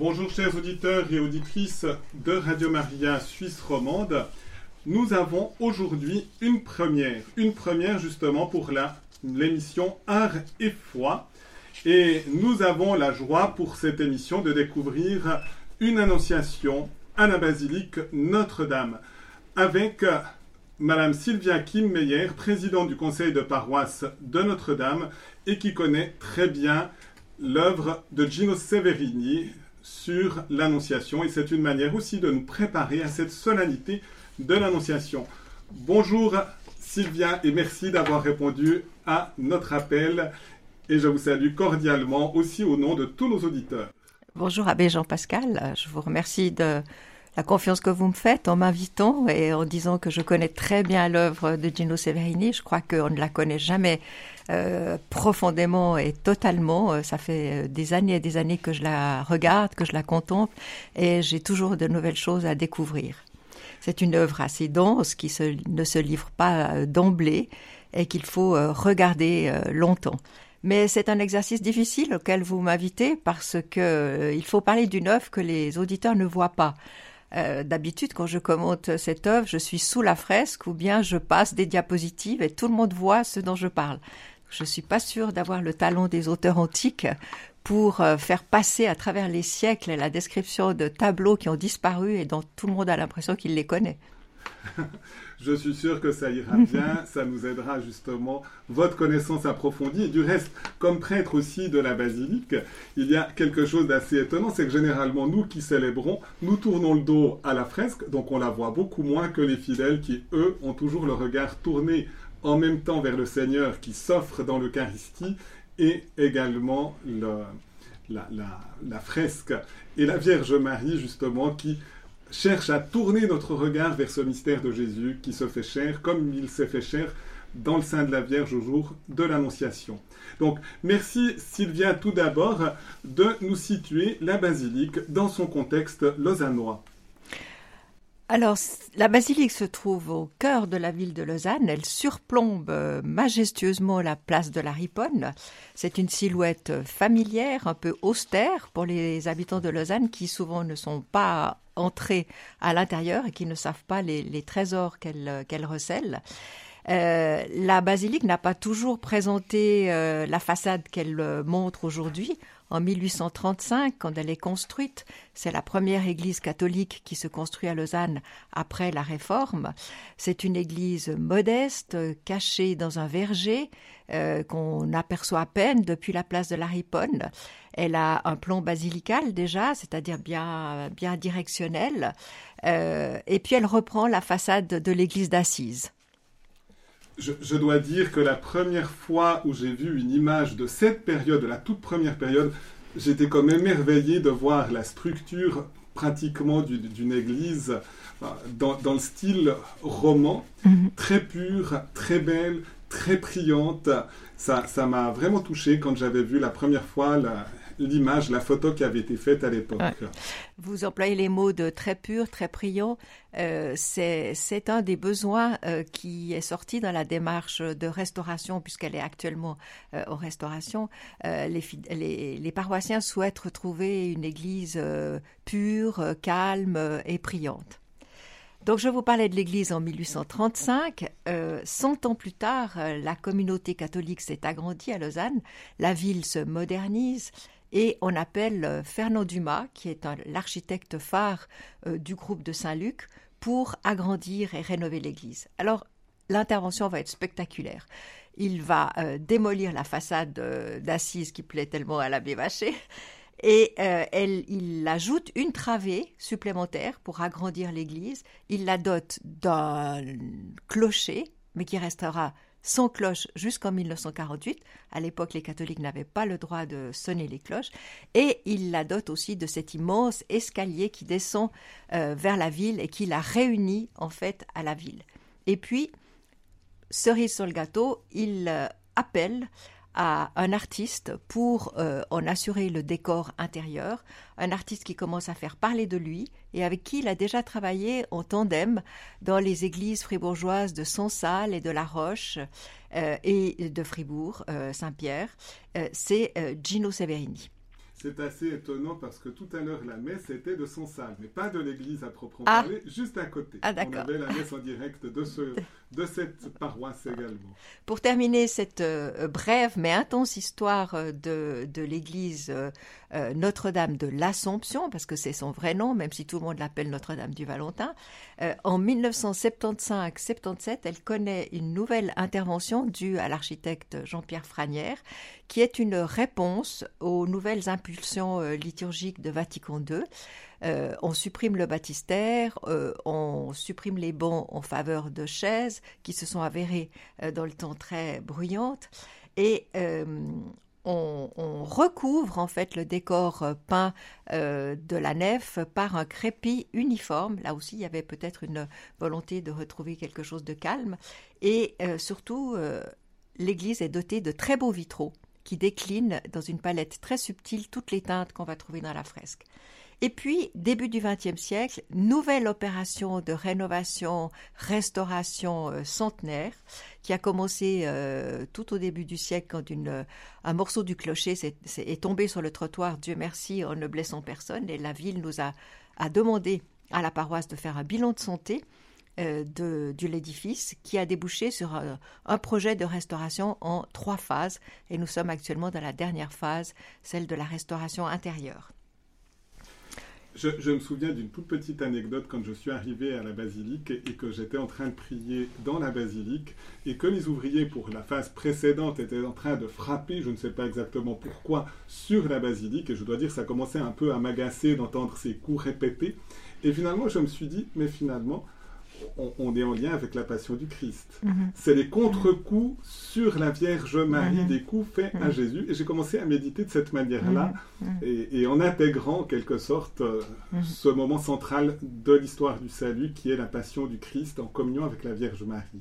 Bonjour chers auditeurs et auditrices de Radio Maria Suisse romande. Nous avons aujourd'hui une première, une première justement pour l'émission Art et foi. Et nous avons la joie pour cette émission de découvrir une annonciation à la basilique Notre-Dame avec Madame Sylvia Kim Meyer, présidente du conseil de paroisse de Notre-Dame et qui connaît très bien l'œuvre de Gino Severini, sur l'Annonciation et c'est une manière aussi de nous préparer à cette solennité de l'Annonciation. Bonjour Sylvia et merci d'avoir répondu à notre appel et je vous salue cordialement aussi au nom de tous nos auditeurs. Bonjour Abbé Jean-Pascal, je vous remercie de la confiance que vous me faites en m'invitant et en disant que je connais très bien l'œuvre de Gino Severini. Je crois qu'on ne la connaît jamais euh, profondément et totalement. Euh, ça fait euh, des années et des années que je la regarde, que je la contemple et j'ai toujours de nouvelles choses à découvrir. C'est une œuvre assez dense qui ne se livre pas d'emblée et qu'il faut regarder longtemps. Mais c'est un exercice difficile auquel vous m'invitez parce que il faut parler d'une œuvre que les auditeurs ne voient pas. D'habitude, quand je commente cette œuvre, je suis sous la fresque ou bien je passe des diapositives et tout le monde voit ce dont je parle. Je ne suis pas sûre d'avoir le talent des auteurs antiques pour euh, faire passer à travers les siècles la description de tableaux qui ont disparu et dont tout le monde a l'impression qu'il les connaît. Je suis sûr que ça ira bien, ça nous aidera justement votre connaissance approfondie. Et du reste, comme prêtre aussi de la basilique, il y a quelque chose d'assez étonnant, c'est que généralement nous qui célébrons, nous tournons le dos à la fresque, donc on la voit beaucoup moins que les fidèles qui, eux, ont toujours le regard tourné en même temps vers le Seigneur qui s'offre dans l'Eucharistie et également la, fresque. Et la Vierge Marie, justement, qui cherche à tourner notre regard vers ce mystère de Jésus qui se fait chair comme il s'est fait chair dans le sein de la Vierge au jour de l'Annonciation. Donc merci Sylvia tout d'abord de nous situer la basilique dans son contexte lausannois. Alors, la basilique se trouve au cœur de la ville de Lausanne. Elle surplombe euh, majestueusement la place de la Riponne. C'est une silhouette familière, un peu austère pour les habitants de Lausanne qui souvent ne sont pas entrés à l'intérieur et qui ne savent pas les, trésors qu'elle qu'elle recèle. Euh, la basilique n'a pas toujours présenté euh, la façade qu'elle montre aujourd'hui. En 1835, quand elle est construite, c'est la première église catholique qui se construit à Lausanne après la Réforme. C'est une église modeste, cachée dans un verger, euh, qu'on aperçoit à peine depuis la place de la Riponne. Elle a un plan basilical déjà, c'est-à-dire bien, bien directionnel. Euh, et puis elle reprend la façade de l'église d'Assise. Je, dois dire que la première fois où j'ai vu une image de cette période, de la toute première période, j'étais comme émerveillé de voir la structure pratiquement d'une église euh, dans, le style roman, mhm. très pure, très belle, très priante. Ça m'a vraiment touché quand j'avais vu la première fois la, l'image, la photo qui avait été faite à l'époque. Vous employez les mots de très pur, très priant. Euh, c'est un des besoins euh, qui est sorti dans la démarche de restauration, puisqu'elle est actuellement euh, en restauration. Les, paroissiens souhaitent retrouver une église pure, calme et priante. Donc je vous parlais de l'Église en 1835. Euh, ans plus tard, la communauté catholique s'est agrandie à Lausanne, la ville se modernise et on appelle euh, Fernand Dumas, qui est l'architecte phare euh, du groupe de Saint-Luc, pour agrandir et rénover l'église. Alors, l'intervention va être spectaculaire. Il va euh, démolir la façade d'Assise qui plaît tellement à l'abbé Vacher. Et il ajoute une travée supplémentaire pour agrandir l'église. Il la dote d'un clocher, mais qui restera sans cloche jusqu'en 1948. À l'époque, les catholiques n'avaient pas le droit de sonner les cloches. Et il la dote aussi de cet immense escalier qui descend euh, vers la ville et qui la réunit en fait à la ville. Et puis, cerise sur le gâteau, il euh, appelle à un artiste pour euh, en assurer le décor intérieur, un artiste qui commence à faire parler de lui et avec qui il a déjà travaillé en tandem dans les églises fribourgeoises de Sonsal et de La Roche euh, et de Fribourg, euh, Saint-Pierre, c'est Gino Severini. C'est assez étonnant parce que tout à l'heure, la messe était de son salle, mais pas de l'église à proprement Ah. parler, juste à côté. Ah, On avait la messe en direct de, ce, de cette paroisse également. Pour terminer cette euh, brève mais intense histoire euh, de, l'église euh, Notre-Dame de l'Assomption, parce que c'est son vrai nom, même si tout le monde l'appelle Notre-Dame du Valentin, en 1975-77, elle connaît une nouvelle intervention due à l'architecte Jean-Pierre Franière, qui est une réponse aux nouvelles impulsions liturgiques de Vatican II. On supprime le baptistère, on supprime les bons en faveur de chaises qui se sont avérées euh, dans le temps très bruyantes et euh, on, recouvre en fait le décor euh, peint de la nef par un crépi uniforme. Là aussi, il y avait peut-être une volonté de retrouver quelque chose de calme et surtout l'église est dotée de très beaux vitraux qui déclinent dans une palette très subtile toutes les teintes qu'on va trouver dans la fresque. Et puis, début du XXe siècle, nouvelle opération de rénovation, restauration euh, centenaire, qui a commencé euh, tout au début du siècle quand euh, un morceau du clocher est tombé sur le trottoir, Dieu merci, en ne blessant personne, et la ville nous a, demandé à la paroisse de faire un bilan de santé de, l'édifice qui a débouché sur un projet de restauration en trois phases, et nous sommes actuellement dans la dernière phase, celle de la restauration intérieure. Je, me souviens d'une toute petite anecdote quand je suis arrivé à la basilique et, et que j'étais en train de prier dans la basilique et que les ouvriers pour la phase précédente étaient en train de frapper, je ne sais pas exactement pourquoi, sur la basilique et je dois dire ça commençait un peu à m'agacer d'entendre ces coups répétés. Et finalement je me suis dit mais finalement on, on est en lien avec la passion du Christ. C'est les contre-coups sur la Vierge Marie, Mhm. des coups faits à Mhm. Jésus et j'ai commencé à méditer de cette manière-là et, et en intégrant en quelque sorte euh, Mhm. ce moment central de l'histoire du salut qui est la passion du Christ en communion avec la Vierge Marie.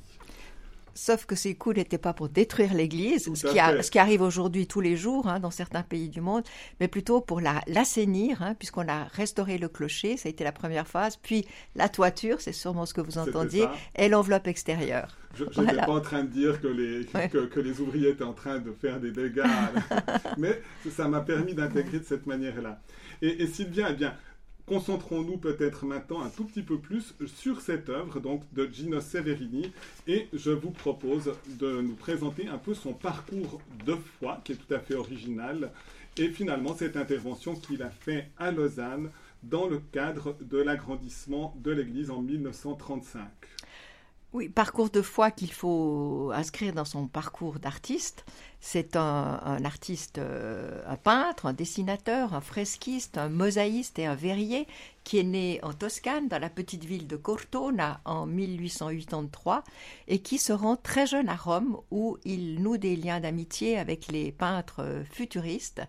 Sauf que ces coups n'étaient pas pour détruire l'Église, ce qui, ce arrive aujourd'hui tous les jours hein, dans certains pays du monde, mais plutôt pour la- l'assainir, hein, puisqu'on a restauré le clocher, ça a été la première phase, puis la toiture, c'est sûrement ce que vous entendiez, et l'enveloppe extérieure. Je n'étais Voilà. pas en train de dire que les, Ouais. que, que les ouvriers étaient en train de faire des dégâts, mais ça m'a permis d'intégrer de cette manière-là. Et, et Sylvia, eh bien, concentrons-nous peut-être maintenant un tout petit peu plus sur cette œuvre de Gino Severini et je vous propose de nous présenter un peu son parcours de foi qui est tout à fait original et finalement cette intervention qu'il a fait à Lausanne dans le cadre de l'agrandissement de l'église en 1935. Oui, parcours de foi qu'il faut inscrire dans son parcours d'artiste. C'est un, artiste, euh, un peintre, un dessinateur, un fresquiste, un mosaïste et un verrier qui est né en Toscane, dans la petite ville de Cortona, en 1883, et qui se rend très jeune à Rome, où il noue des liens d'amitié avec les peintres futuristes,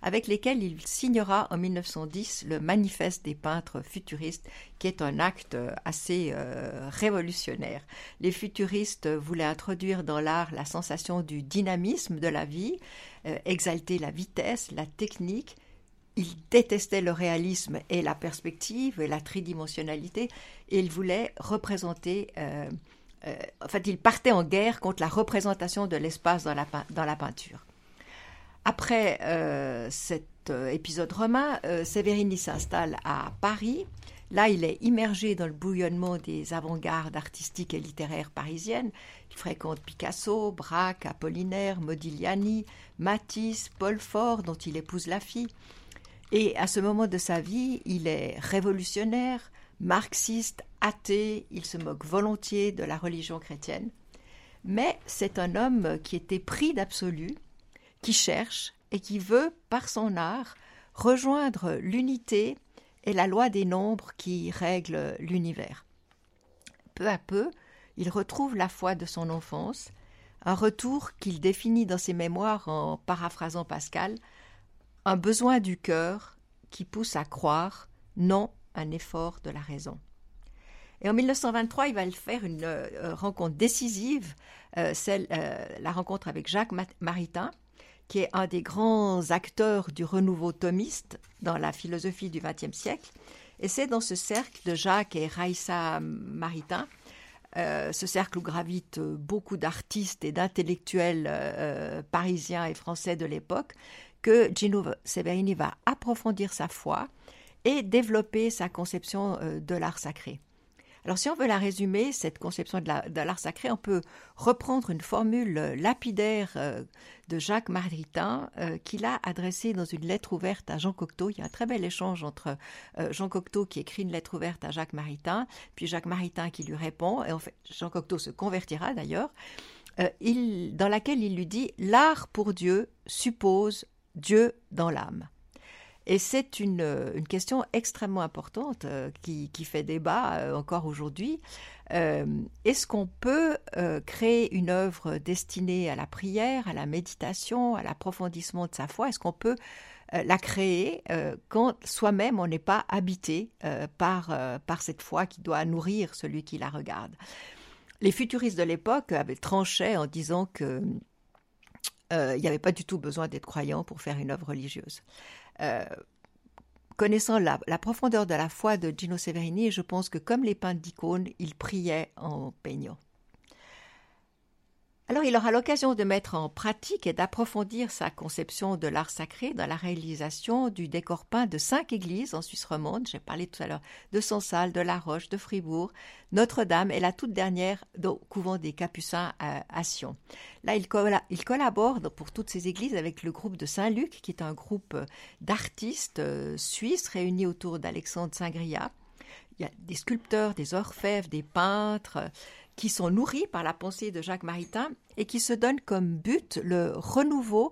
avec lesquels il signera en 1910 le Manifeste des peintres futuristes, qui est un acte assez euh, révolutionnaire. Les futuristes voulaient introduire dans l'art la sensation du dynamisme de la vie, euh, exalter la vitesse, la technique. Ils détestaient le réalisme et la perspective et la tridimensionnalité, et ils voulaient représenter. euh, euh, en fait, ils partaient en guerre contre la représentation de l'espace dans la, dans la peinture. Après euh, cet euh, épisode romain, euh, Severini s'installe à Paris. Là, il est immergé dans le bouillonnement des avant-gardes artistiques et littéraires parisiennes. Il fréquente Picasso, Braque, Apollinaire, Modigliani, Matisse, Paul Fort, dont il épouse la fille. Et à ce moment de sa vie, il est révolutionnaire, marxiste, athée, il se moque volontiers de la religion chrétienne. Mais c'est un homme qui était pris d'absolu, qui cherche et qui veut, par son art, rejoindre l'unité et la loi des nombres qui règlent l'univers. Peu à peu, il retrouve la foi de son enfance, un retour qu'il définit dans ses mémoires en paraphrasant Pascal, un besoin du cœur qui pousse à croire, non un effort de la raison. Et en 1923, il va faire une euh, rencontre décisive, euh, celle, euh, la rencontre avec Jacques Maritain, qui est un des grands acteurs du renouveau thomiste dans la philosophie du XXe siècle. Et c'est dans ce cercle de Jacques et Raïssa Maritain, euh, ce cercle où gravitent beaucoup d'artistes et d'intellectuels euh, parisiens et français de l'époque, que Gino Severini va approfondir sa foi et développer sa conception euh, de l'art sacré. Alors si on veut la résumer, cette conception de l'art sacré, on peut reprendre une formule euh, lapidaire euh, de Jacques Maritain qu'il a adressée dans une lettre ouverte à Jean Cocteau. Il y a un très bel échange entre Jean Cocteau qui écrit une lettre ouverte à Jacques Maritain, puis Jacques Maritain qui lui répond, et en fait Jean Cocteau se convertira d'ailleurs, dans laquelle il lui dit « L'art pour Dieu suppose Dieu dans l'âme ». Et c'est une, une, question extrêmement importante euh, qui, fait débat euh, encore aujourd'hui. Euh, est-ce qu'on peut créer une œuvre destinée à la prière, à la méditation, à l'approfondissement de sa foi? Est-ce qu'on peut la créer quand soi-même on n'est pas habité par, par cette foi qui doit nourrir celui qui la regarde? Les futuristes de l'époque avaient tranché en disant que il n'y avait pas du tout besoin d'être croyant pour faire une œuvre religieuse. Euh, connaissant la, profondeur de la foi de Gino Severini, je pense que comme les peintres d'icônes, il priait en peignant. Alors il aura l'occasion de mettre en pratique et d'approfondir sa conception de l'art sacré dans la réalisation du décor peint de cinq églises en Suisse romande. J'ai parlé tout à l'heure de Sonsal, de La Roche, de Fribourg, Notre-Dame et la toute dernière au couvent des Capucins à, Sion. Là, il, collabore pour toutes ces églises avec le groupe de Saint-Luc, qui est un groupe d'artistes euh, suisses réunis autour d'Alexandre Saint-Gria. Il y a des sculpteurs, des orfèvres, des peintres, qui sont nourris par la pensée de Jacques Maritain et qui se donnent comme but le renouveau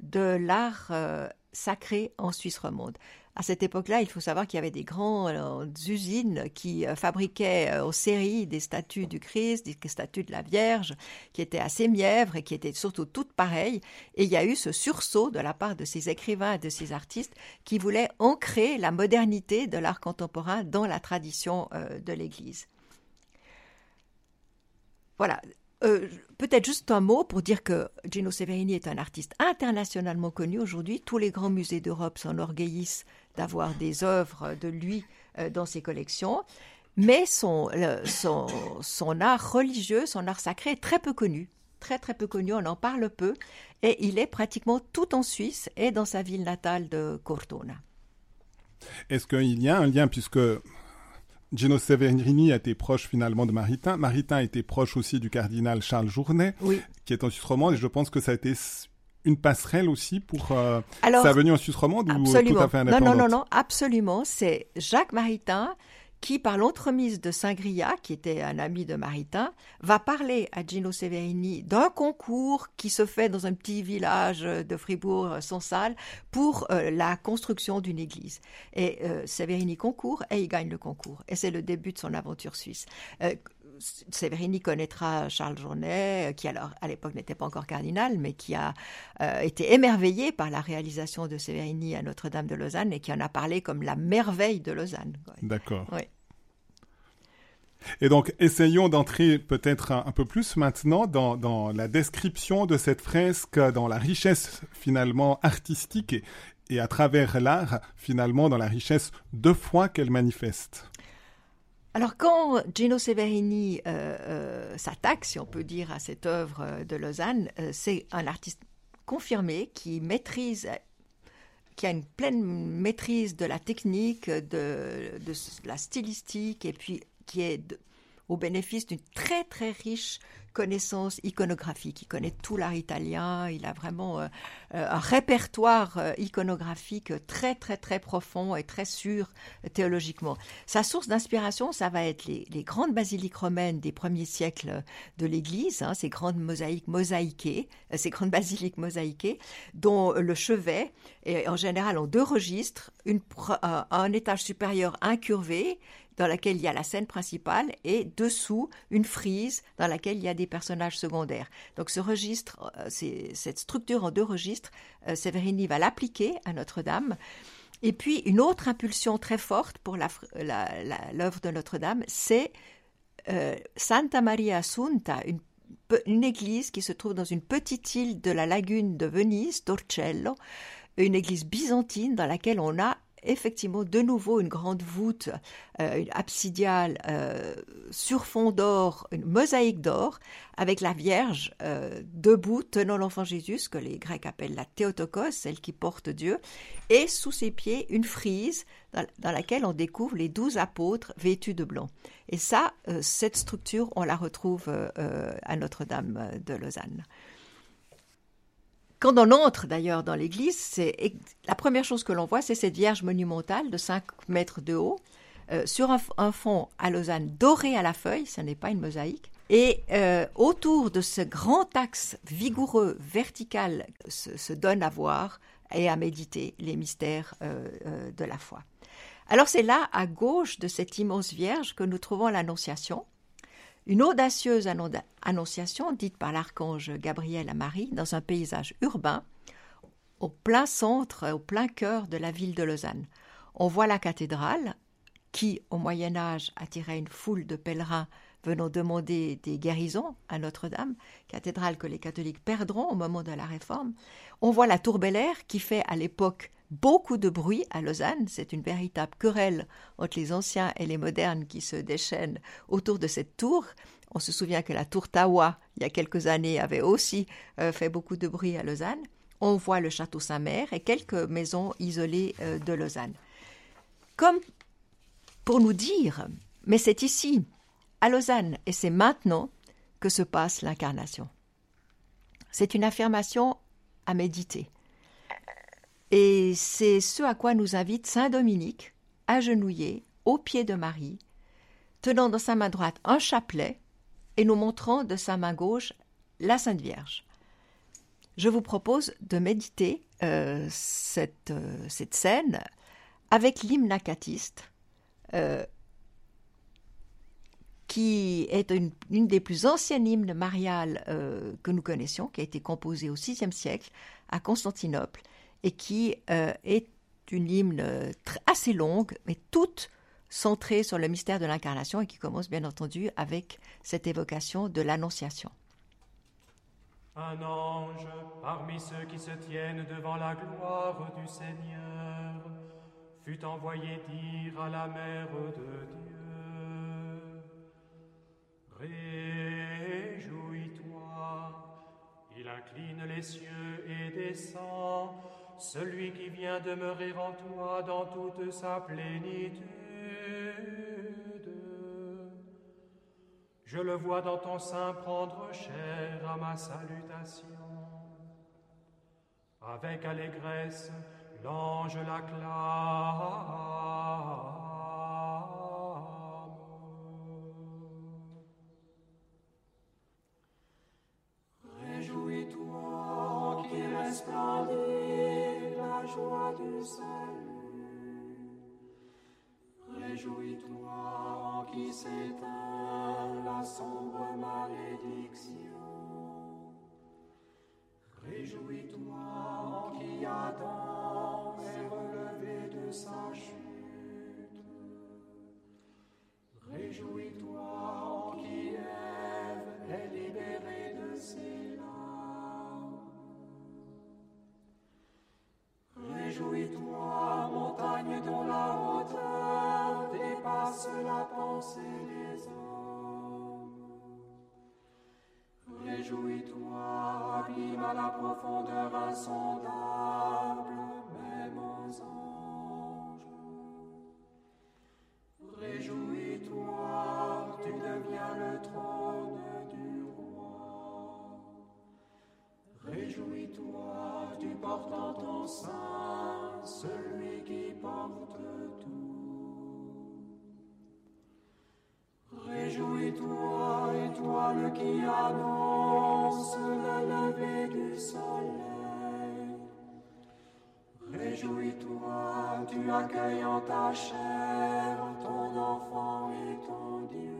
de l'art euh, sacré en Suisse romande. À cette époque-là, il faut savoir qu'il y avait des grandes euh, usines qui euh, fabriquaient aux séries des statues du Christ, des statues de la Vierge, qui étaient assez mièvres et qui étaient surtout toutes pareilles. Et il y a eu ce sursaut de la part de ces écrivains et de ces artistes qui voulaient ancrer la modernité de l'art contemporain dans la tradition de l'Église. Voilà. Euh, peut-être juste un mot pour dire que Gino Severini est un artiste internationalement connu aujourd'hui. Tous les grands musées d'Europe s'enorgueillissent d'avoir des œuvres de lui euh, dans ses collections. Mais son, son, art religieux, son art sacré est très peu connu. Très très peu connu, on en parle peu. Et il est pratiquement tout en Suisse et dans sa ville natale de Cortona. Est-ce qu'il y a un lien, puisque Gino Severini a été proche finalement de Maritain. Maritain était proche aussi du cardinal Charles Journet, qui est en Suisse romande, et je pense que ça a été une passerelle aussi pour euh, sa venue en Suisse romande ou tout à fait indépendante Non, non, non, non, absolument. C'est Jacques Maritain qui, par l'entremise de Saint-Gria, qui était un ami de Maritain, va parler à Gino Severini d'un concours qui se fait dans un petit village de Fribourg-Sonsal pour euh, la construction d'une église. Et euh, Severini concourt et il gagne le concours. Et c'est le début de son aventure suisse. Euh, Severini connaîtra Charles Journet, qui alors à l'époque n'était pas encore cardinal, mais qui a été émerveillé par la réalisation de Severini à Notre-Dame de Lausanne et qui en a parlé comme la merveille de Lausanne. D'accord. Oui. Et donc, essayons d'entrer peut-être un, peu plus maintenant dans, la description de cette fresque, dans la richesse finalement artistique et, à travers l'art, finalement, dans la richesse de foi qu'elle manifeste. Alors quand Gino Severini euh, euh, s'attaque, si on peut dire, à cette œuvre de Lausanne, euh, c'est un artiste confirmé qui maîtrise qui a une pleine maîtrise de la technique, de, de la stylistique, et puis qui est au bénéfice d'une très très riche connaissance iconographique. Il connaît tout l'art italien, il a vraiment euh, euh, un répertoire euh, iconographique très très très profond et très sûr théologiquement. Sa source d'inspiration, ça va être les, grandes basiliques romaines des premiers siècles de l'Église, hein, ces grandes mosaïques mosaïquées, ces grandes basiliques mosaïquées, dont le chevet est en général en deux registres, un étage supérieur incurvé dans laquelle il y a la scène principale et dessous une frise dans laquelle il y a des personnages secondaires. Donc ce registre, euh, cette structure en deux registres, euh, Severini va l'appliquer à Notre-Dame. Et puis une autre impulsion très forte pour l'œuvre de Notre-Dame, c'est euh, Santa Maria Assunta, une, une, église qui se trouve dans une petite île de la lagune de Venise, Torcello, une église byzantine dans laquelle on a effectivement de nouveau une grande voûte euh, une absidiale euh, sur fond d'or, une mosaïque d'or, avec la Vierge euh, debout tenant l'enfant Jésus, que les Grecs appellent la Théotokos, celle qui porte Dieu, et sous ses pieds une frise dans, dans laquelle on découvre les douze apôtres vêtus de blanc. Et ça, cette structure, on la retrouve à Notre-Dame de Lausanne. Quand on entre d'ailleurs dans l'église, c'est la première chose que l'on voit, c'est cette Vierge monumentale de 5 mètres de haut, euh, sur un, fond à Lausanne doré à la feuille, ce n'est pas une mosaïque. Et euh, autour de ce grand axe vigoureux, vertical, se, donne à voir et à méditer les mystères euh, de la foi. Alors c'est là, à gauche de cette immense Vierge, que nous trouvons l'Annonciation, une audacieuse annonciation dite par l'archange Gabriel à Marie dans un paysage urbain, au plein centre, au plein cœur de la ville de Lausanne. On voit la cathédrale, qui, au Moyen Âge, attirait une foule de pèlerins venant demander des guérisons à Notre-Dame, cathédrale que les catholiques perdront au moment de la Réforme. On voit la tour Bel qui fait à l'époque beaucoup de bruit à Lausanne. C'est une véritable querelle entre les anciens et les modernes qui se déchaînent autour de cette tour. On se souvient que la tour Tawa, il y a quelques années, avait aussi euh, fait beaucoup de bruit à Lausanne. On voit le château Saint-Mère et quelques maisons isolées euh, de Lausanne. Comme pour nous dire, mais c'est ici, à Lausanne, et c'est maintenant que se passe l'incarnation. C'est une affirmation à méditer. Et c'est ce à quoi nous invite Saint Dominique, agenouillé, au pied de Marie, tenant dans sa main droite un chapelet et nous montrant de sa main gauche la Sainte Vierge. Je vous propose de méditer euh, cette, euh, cette, scène avec l'hymne acatiste, euh, qui est une, une, des plus anciennes hymnes mariales que nous connaissions, qui a été composée au VIe siècle à Constantinople et qui euh, est une hymne euh, assez longue, mais toute centrée sur le mystère de l'incarnation et qui commence bien entendu avec cette évocation de l'Annonciation. Un ange parmi ceux qui se tiennent devant la gloire du Seigneur fut envoyé dire à la mère de Dieu, Réjouis-toi, il incline les cieux et descend celui qui vient demeurer en toi dans toute sa plénitude. Je le vois dans ton sein prendre chair à ma salutation. Avec allégresse, l'ange l'acclame. S'éteint la sombre malédiction. Réjouis-toi en qui Adam est relevé de sa chute. Réjouis-toi Réjouis-toi, montagne dont la hauteur dépasse la pensée des hommes. Réjouis-toi, abîme à la profondeur insondable, même aux anges. Réjouis-toi, tu deviens le trône du roi. Réjouis-toi, tu portes en ton sein Réjouis-toi, tu accueilles en ta chair ton enfant et ton Dieu.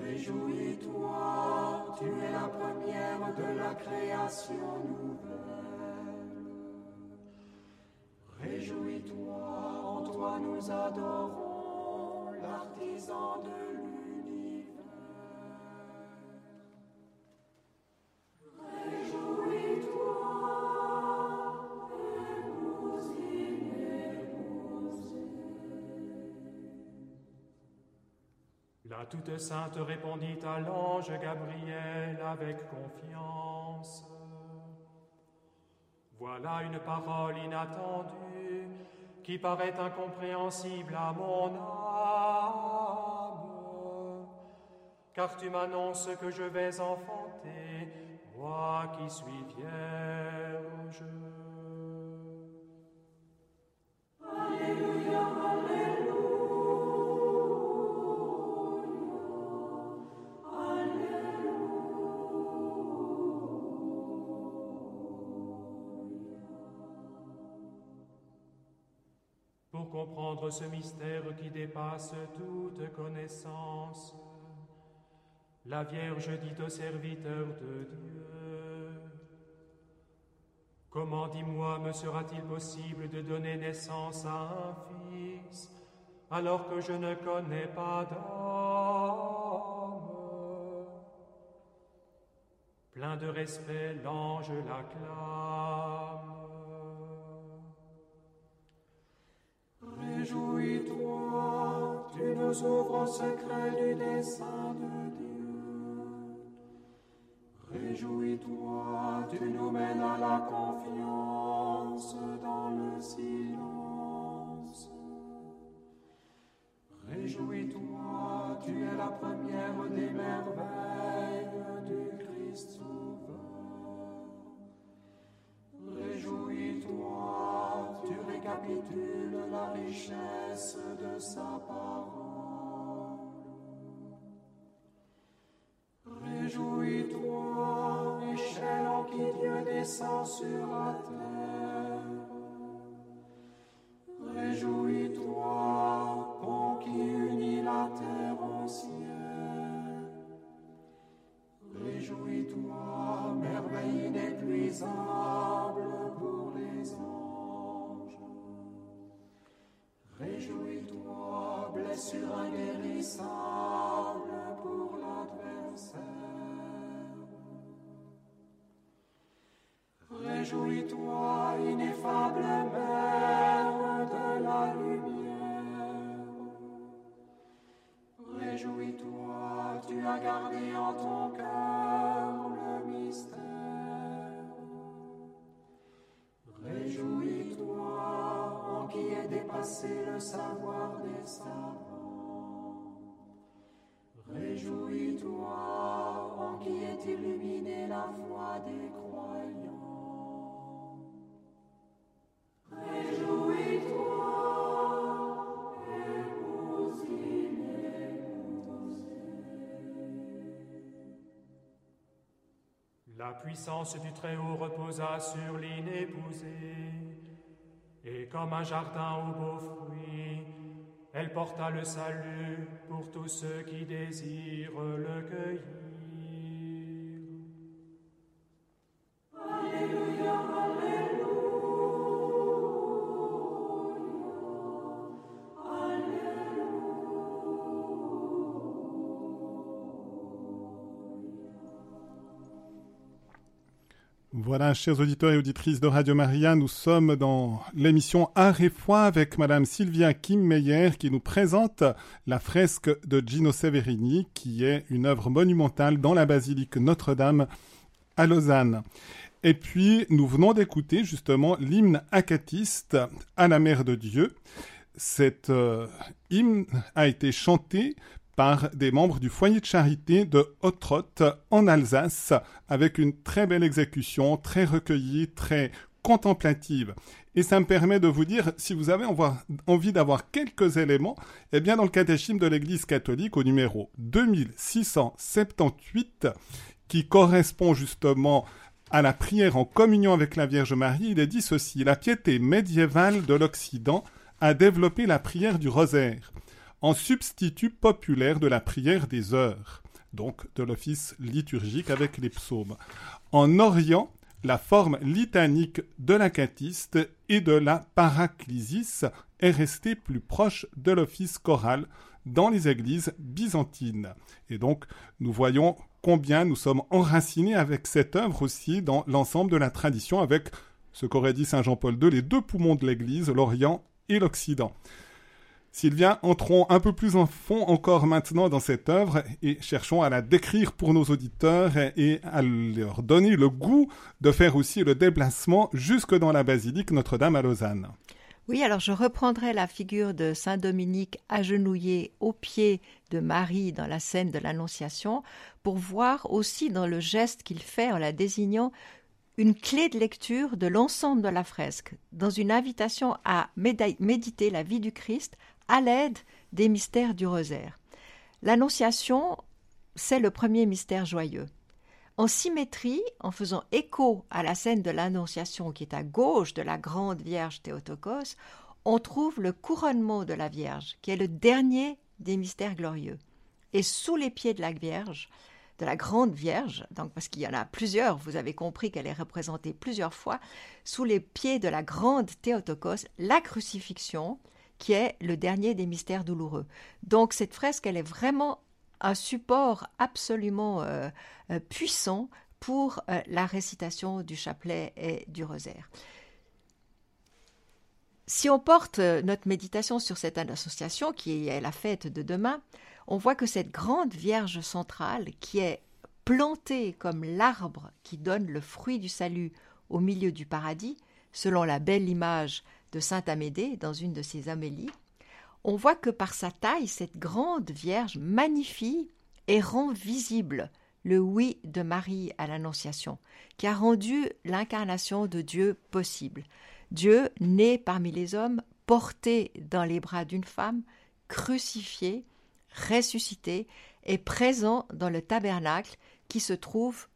Réjouis-toi, tu es la première de la création nouvelle. Réjouis-toi, en toi nous adorons l'artisan de l'univers. La toute sainte répondit à l'ange Gabriel avec confiance. Voilà une parole inattendue qui paraît incompréhensible à mon âme, car tu m'annonces que je vais enfanter, moi qui suis vierge. Ce mystère qui dépasse toute connaissance. La Vierge dit au serviteur de Dieu, Comment, dis-moi, me sera-t-il possible de donner naissance à un fils alors que je ne connais pas d'homme Plein de respect, l'ange l'acclame. Secret du dessein de Dieu. Réjouis-toi, tu nous mènes à la confiance dans le silence. Réjouis-toi, tu es la première des merveilles sur la terre. Réjouis-toi, pont qui unit la terre au ciel. Réjouis-toi, merveille inépuisable pour les hommes. Réjouis-toi, blessure inguérissable Réjouis-toi, ineffable puissance du Très-Haut reposa sur l'inépousée et comme un jardin aux beaux fruits, elle porta le salut pour tous ceux qui désirent le cueillir. Chers auditeurs et auditrices de Radio Maria, nous sommes dans l'émission Art et foi avec Madame Sylvia Kim Meyer qui nous présente la fresque de Gino Severini qui est une œuvre monumentale dans la basilique Notre-Dame à Lausanne. Et puis, nous venons d'écouter justement l'hymne acatiste à la Mère de Dieu. Cet euh, hymne a été chanté par des membres du foyer de charité de Hottrot en Alsace avec une très belle exécution, très recueillie, très contemplative. Et ça me permet de vous dire, si vous avez envie d'avoir quelques éléments, eh bien dans le catéchisme de l'Église catholique au numéro 2678, qui correspond justement à la prière en communion avec la Vierge Marie, il est dit ceci, la piété médiévale de l'Occident a développé la prière du rosaire en substitut populaire de la prière des heures, donc de l'office liturgique avec les psaumes. En Orient, la forme litanique de l'acatiste et de la paraclisis est restée plus proche de l'office choral dans les églises byzantines. Et donc, nous voyons combien nous sommes enracinés avec cette œuvre aussi dans l'ensemble de la tradition, avec ce qu'aurait dit Saint Jean-Paul II, les deux poumons de l'Église, l'Orient et l'Occident. Sylvia, entrons un peu plus en fond encore maintenant dans cette œuvre et cherchons à la décrire pour nos auditeurs et à leur donner le goût de faire aussi le déplacement jusque dans la basilique Notre-Dame à Lausanne. Oui, alors je reprendrai la figure de Saint Dominique agenouillé aux pieds de Marie dans la scène de l'Annonciation pour voir aussi dans le geste qu'il fait en la désignant une clé de lecture de l'ensemble de la fresque, dans une invitation à méditer la vie du Christ à l'aide des mystères du rosaire. L'Annonciation, c'est le premier mystère joyeux. En symétrie, en faisant écho à la scène de l'Annonciation qui est à gauche de la grande Vierge Théotokos, on trouve le couronnement de la Vierge, qui est le dernier des mystères glorieux. Et sous les pieds de la Vierge, de la Grande Vierge, donc parce qu'il y en a plusieurs, vous avez compris qu'elle est représentée plusieurs fois, sous les pieds de la Grande Théotokos, la crucifixion, qui est le dernier des mystères douloureux. Donc cette fresque, elle est vraiment un support absolument euh, euh, puissant pour euh, la récitation du chapelet et du rosaire. Si on porte notre méditation sur cette association qui est la fête de demain, on voit que cette grande Vierge centrale qui est plantée comme l'arbre qui donne le fruit du salut au milieu du paradis, selon la belle image de Sainte Amédée dans une de ses amélies, on voit que par sa taille, cette grande Vierge magnifie et rend visible le oui de Marie à l'Annonciation, qui a rendu l'incarnation de Dieu possible. Dieu, né parmi les hommes, porté dans les bras d'une femme, crucifié, ressuscité et présent dans le tabernacle qui se trouve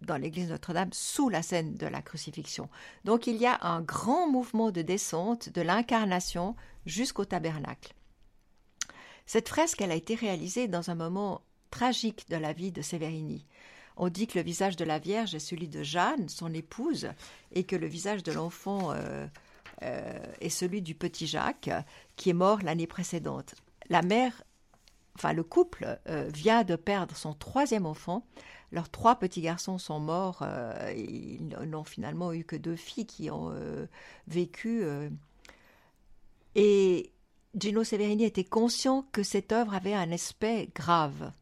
dans l'église Notre-Dame sous la scène de la crucifixion. Donc il y a un grand mouvement de descente de l'incarnation jusqu'au tabernacle. Cette fresque, elle a été réalisée dans un moment tragique de la vie de Sévérini. On dit que le visage de la Vierge est celui de Jeanne, son épouse, et que le visage de l'enfant euh, euh, est celui du petit Jacques, qui est mort l'année précédente. La mère, enfin le couple, euh, vient de perdre son troisième enfant leurs trois petits garçons sont morts. Euh, ils n'ont finalement eu que deux filles qui ont euh, vécu. Euh. et Gino Severini était conscient que cette œuvre avait un aspect grave.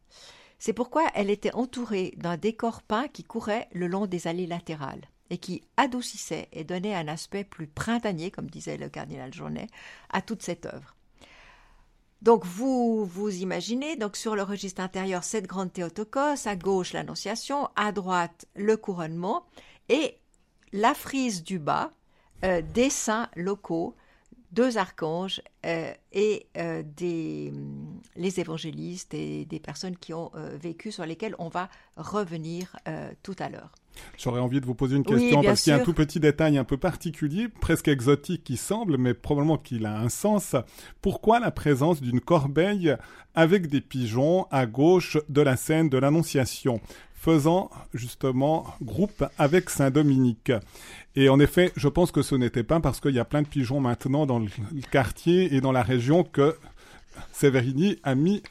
C'est pourquoi elle était entourée d'un décor peint qui courait le long des allées latérales et qui adoucissait et donnait un aspect plus printanier, comme disait le cardinal Jaunet, à toute cette œuvre. Donc vous vous imaginez donc sur le registre intérieur cette grande Théotokos, à gauche l'Annonciation, à droite le couronnement et la frise du bas euh, des saints locaux, deux archanges euh, et euh, des les évangélistes et des personnes qui ont vécu sur lesquelles on va revenir tout à l'heure. J'aurais envie de vous poser une question parce qu'il y a un tout petit détail un peu particulier, presque exotique qui semble, mais probablement qu'il a un sens. Pourquoi la présence d'une corbeille avec des pigeons à gauche de la scène de l'Annonciation faisant justement groupe avec Saint-Dominique? Et en effet, je pense que ce n'était pas parce qu'il y a plein de pigeons maintenant dans le quartier et dans la région que Severini a mis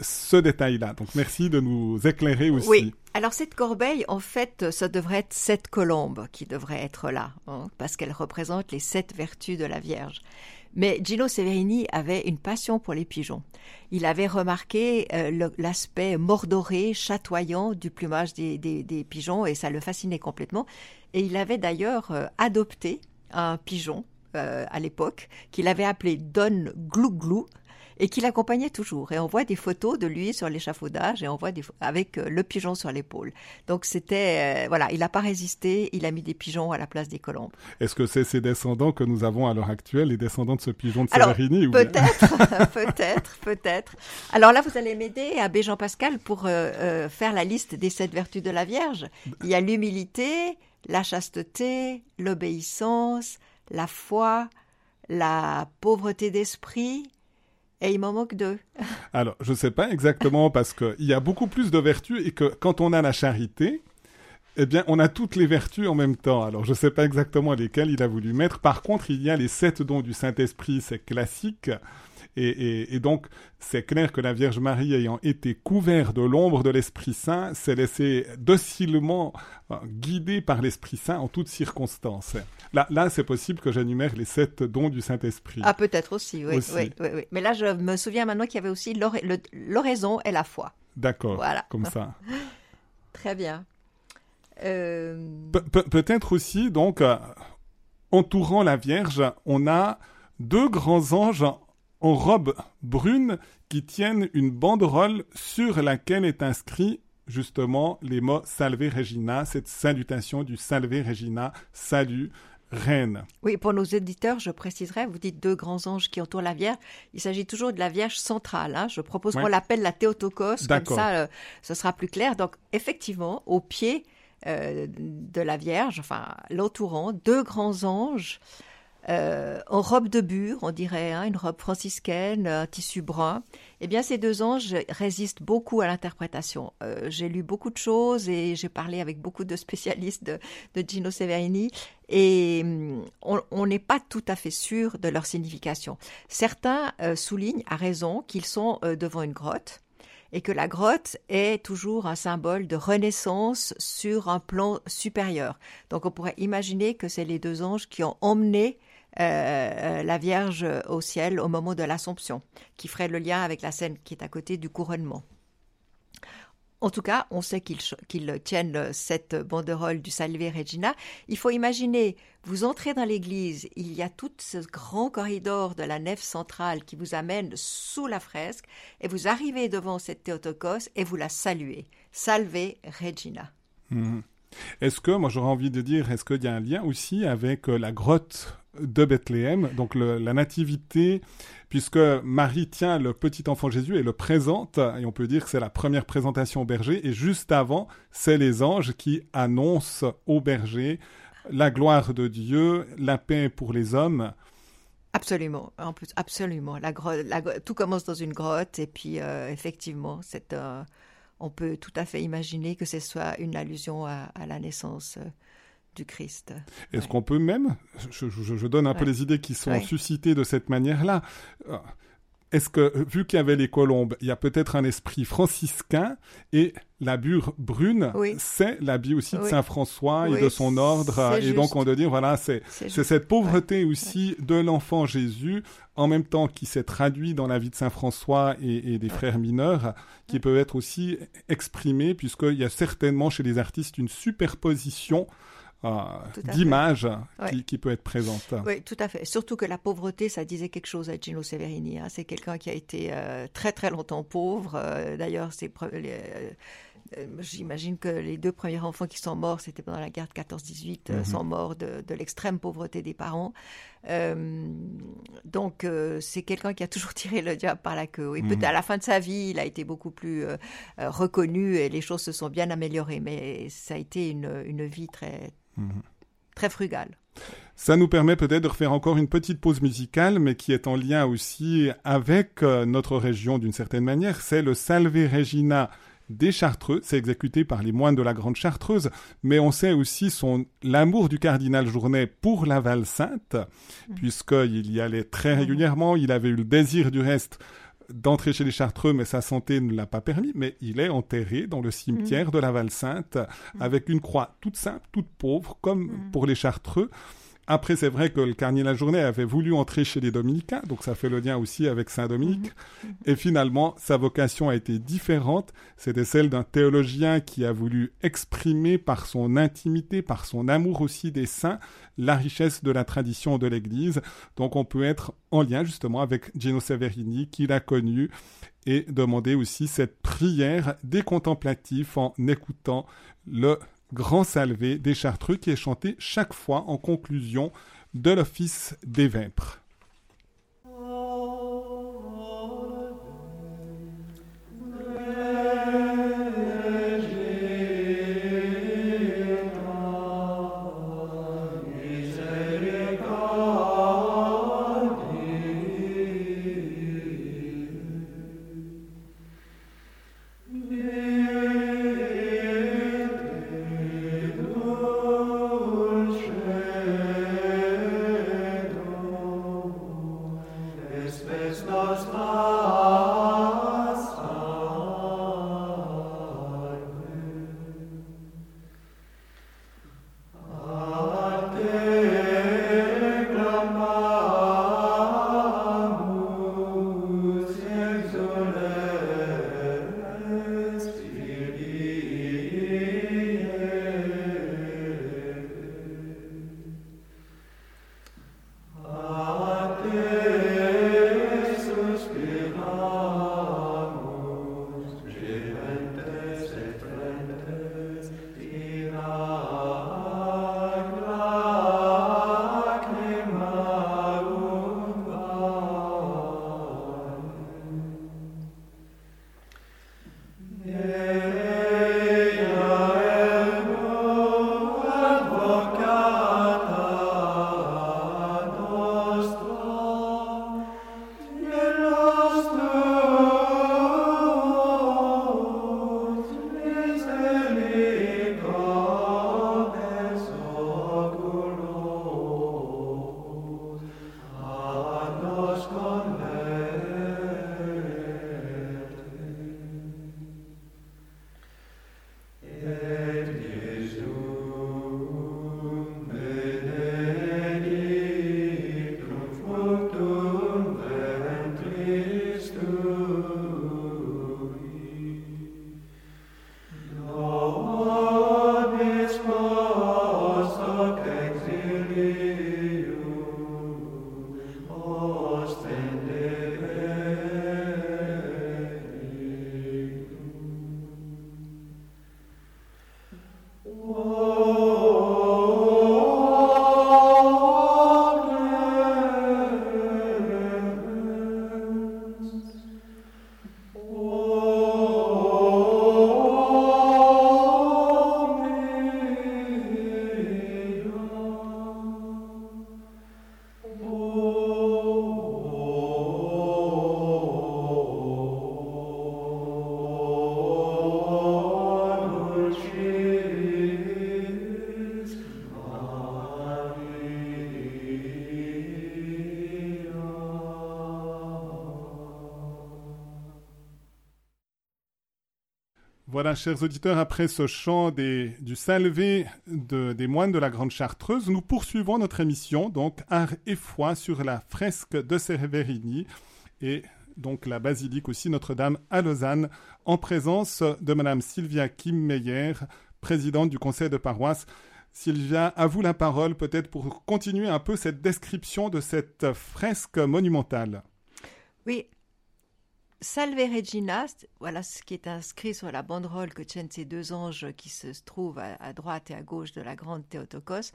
ce détail-là. Donc merci de nous éclairer aussi. Oui. Alors cette corbeille, en fait, ça devrait être sept colombes qui devraient être là, hein, parce qu'elles représentent les sept vertus de la Vierge. Mais Gino Severini avait une passion pour les pigeons. Il avait remarqué euh, l'aspect mordoré, chatoyant du plumage des, pigeons et ça le fascinait complètement. Et il avait d'ailleurs euh, adopté un pigeon euh, à l'époque qu'il avait appelé Don Glou Glou et qui l'accompagnait toujours. Et on voit des photos de lui sur l'échafaudage et on voit des avec euh, le pigeon sur l'épaule. Donc c'était euh, voilà, il n'a pas résisté, il a mis des pigeons à la place des colombes. Est-ce que c'est ses descendants que nous avons à l'heure actuelle, les descendants de ce pigeon de Severini Peut-être, peut-être, peut-être. Alors là, vous allez m'aider, Abbé Jean-Pascal, pour euh, faire la liste des sept vertus de la Vierge. Il y a l'humilité, la chasteté, l'obéissance, la foi, la pauvreté d'esprit, et il m'en manque deux. Alors, je ne sais pas exactement parce qu'il y a beaucoup plus de vertus et que quand on a la charité, Eh bien, on a toutes les vertus en même temps. Alors, je ne sais pas exactement lesquelles il a voulu mettre. Par contre, il y a les sept dons du Saint-Esprit, c'est classique. Et, donc, c'est clair que la Vierge Marie, ayant été couverte de l'ombre de l'Esprit Saint, s'est laissée docilement guider par l'Esprit Saint en toutes circonstances. Là, là c'est possible que j'énumère les sept dons du Saint-Esprit. Ah, peut-être aussi, oui, Oui, oui, Mais là, je me souviens maintenant qu'il y avait aussi l'oraison et la foi. D'accord, voilà. comme ça. Très bien. Euh, peut-être aussi, donc, euh, entourant la Vierge, on a deux grands anges en robe brune qui tiennent une banderole sur laquelle est inscrit justement les mots Salve Regina, cette salutation du Salve Regina, salut reine. Oui, pour nos éditeurs, je préciserai, vous dites deux grands anges qui entourent la Vierge, il s'agit toujours de la Vierge centrale. Hein. Je propose qu'on l'appelle la Théotokos, comme ça euh, ce sera plus clair. Donc effectivement, au pied euh, de la Vierge, enfin l'entourant, deux grands anges euh, en robe de bure, on dirait, hein, une robe franciscaine, un tissu brun. Eh bien, ces deux anges résistent beaucoup à l'interprétation. Euh, j'ai lu beaucoup de choses et j'ai parlé avec beaucoup de spécialistes de, Gino Severini et hum, on n'est pas tout à fait sûr de leur signification. Certains euh, soulignent à raison qu'ils sont devant une grotte et que la grotte est toujours un symbole de renaissance sur un plan supérieur. Donc on pourrait imaginer que c'est les deux anges qui ont emmené euh, euh, la Vierge au ciel au moment de l'Assomption, qui ferait le lien avec la scène qui est à côté du couronnement. En tout cas, on sait qu'ils tiennent cette banderole du Salve Regina. Il faut imaginer, vous entrez dans l'église, il y a tout ce grand corridor de la nef centrale qui vous amène sous la fresque, et vous arrivez devant cette Théotokos et vous la saluez. Salve Regina. Mhm. Est-ce que, moi j'aurais envie de dire, est-ce qu'il y a un lien aussi avec euh, la grotte de Bethléem, donc la nativité, puisque Marie tient le petit enfant Jésus et le présente, et on peut dire que c'est la première présentation au berger, et juste avant, c'est les anges qui annoncent au berger la gloire de Dieu, la paix pour les hommes. Absolument, en plus, absolument. La tout commence dans une grotte, et puis euh, effectivement, euh, on peut tout à fait imaginer que ce soit une allusion à, la naissance. Euh, du Christ. Est-ce qu'on peut même, je, donne un peu les idées qui sont suscitées de cette manière-là, est-ce que, vu qu'il y avait les colombes, il y a peut-être un esprit franciscain et la bure brune, c'est l'habit aussi de Saint François et de son ordre. Et donc, on doit dire, voilà, c'est cette pauvreté aussi de l'enfant Jésus, en même temps qui s'est traduit dans la vie de Saint François et, et des frères mineurs, qui peut être aussi exprimée, puisqu'il y a certainement chez les artistes une superposition euh, d'image qui, peut être présente. Oui, tout à fait. Surtout que la pauvreté, ça disait quelque chose à Gino Severini. Hein. C'est quelqu'un qui a été euh, très très longtemps pauvre. Euh, d'ailleurs, J'imagine que les deux premiers enfants qui sont morts, c'était pendant la guerre de 14-18, mhm. sont morts de, l'extrême pauvreté des parents. donc, c'est quelqu'un qui a toujours tiré le diable par la queue. Et peut-être mhm. à la fin de sa vie, il a été beaucoup plus reconnu et les choses se sont bien améliorées. Mais ça a été une, une vie très, Très frugal. Ça nous permet peut-être de refaire encore une petite pause musicale, mais qui est en lien aussi avec euh, notre région d'une certaine manière. C'est le Salve Regina des Chartreux. C'est exécuté par les moines de la Grande Chartreuse, mais on sait aussi son l'amour du cardinal Journet pour la Val Sainte, mmh. puisqu'il y allait très régulièrement. Il avait eu le désir du reste d'entrer chez les Chartreux, mais sa santé ne l'a pas permis. Mais il est enterré dans le cimetière mmh. de la Val-Sainte mmh. avec une croix toute simple, toute pauvre, comme mmh. pour les Chartreux. Après, c'est vrai que le cardinal Journet avait voulu entrer chez les dominicains, donc ça fait le lien aussi avec Saint-Dominique. Mhm. Et finalement, sa vocation a été différente. C'était celle d'un théologien qui a voulu exprimer par son intimité, par son amour aussi des saints, la richesse de la tradition de l'Église. Donc on peut être en lien justement avec Gino Severini, qu'il a connu, et demander aussi cette prière des contemplatifs en écoutant le Grand Salvé des Chartreux qui est chanté chaque fois en conclusion de l'office des Vêpres. Chers auditeurs, après ce chant du salvé des moines de la Grande Chartreuse, nous poursuivons notre émission, donc Art et foi sur la fresque de Severini et donc la basilique aussi Notre-Dame à Lausanne, en présence de Madame Sylvia Kim Meyer, présidente du conseil de paroisse. Sylvia, à vous la parole peut-être pour continuer un peu cette description de cette fresque monumentale. Oui, Salve Regina, voilà ce qui est inscrit sur la banderole que tiennent ces deux anges qui se trouvent à, droite et à gauche de la grande Théotokos.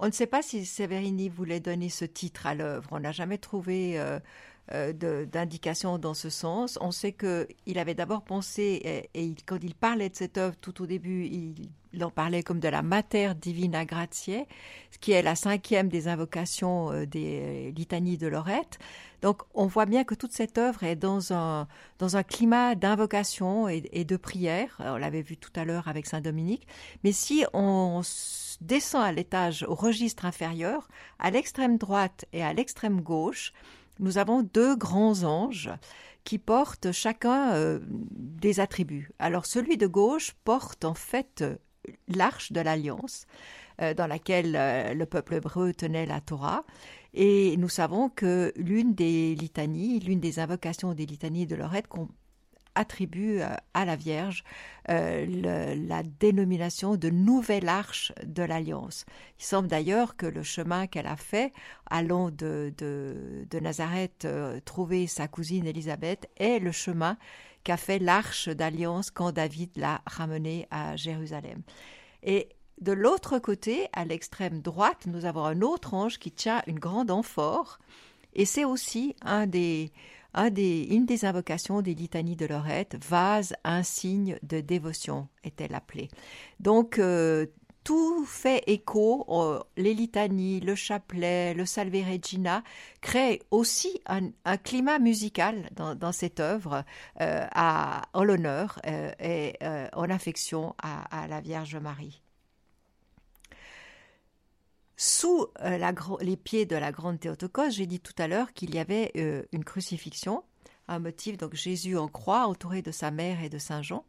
On ne sait pas si Severini voulait donner ce titre à l'œuvre. On n'a jamais trouvé euh, euh, d'indication dans ce sens. On sait qu'il avait d'abord pensé, et, quand il parlait de cette œuvre tout au début, il, en parlait comme de la Mater Divina Gratiae, ce qui est la cinquième des invocations euh, des litanies de Lorette. Donc on voit bien que toute cette œuvre est dans un, dans un climat d'invocation et, de prière. On l'avait vu tout à l'heure avec Saint Dominique. Mais si on descend à l'étage, au registre inférieur, à l'extrême droite et à l'extrême gauche, nous avons deux grands anges qui portent chacun euh, des attributs. Alors celui de gauche porte en fait l'arche de l'alliance euh, dans laquelle euh, le peuple hébreu tenait la Torah. Et nous savons que l'une des litanies, l'une des invocations des litanies de Lorette attribue euh, à la Vierge euh, la dénomination de nouvelle arche de l'Alliance. Il semble d'ailleurs que le chemin qu'elle a fait, allant de, de, Nazareth euh, trouver sa cousine Élisabeth, est le chemin qu'a fait l'arche d'Alliance quand David l'a ramenée à Jérusalem. Et de l'autre côté, à l'extrême droite, nous avons un autre ange qui tient une grande amphore, et c'est aussi un des, une des invocations des litanies de Lorette, vase, un signe de dévotion, est-elle appelée. Donc, euh, tout fait écho, les litanies, le chapelet, le Salve Regina, créent aussi un, climat musical dans, cette œuvre euh, à, en l'honneur euh, et en affection à la Vierge Marie. Sous les pieds de la grande Théotokos, j'ai dit tout à l'heure qu'il y avait une crucifixion, un motif, donc Jésus en croix, entouré de sa mère et de Saint Jean.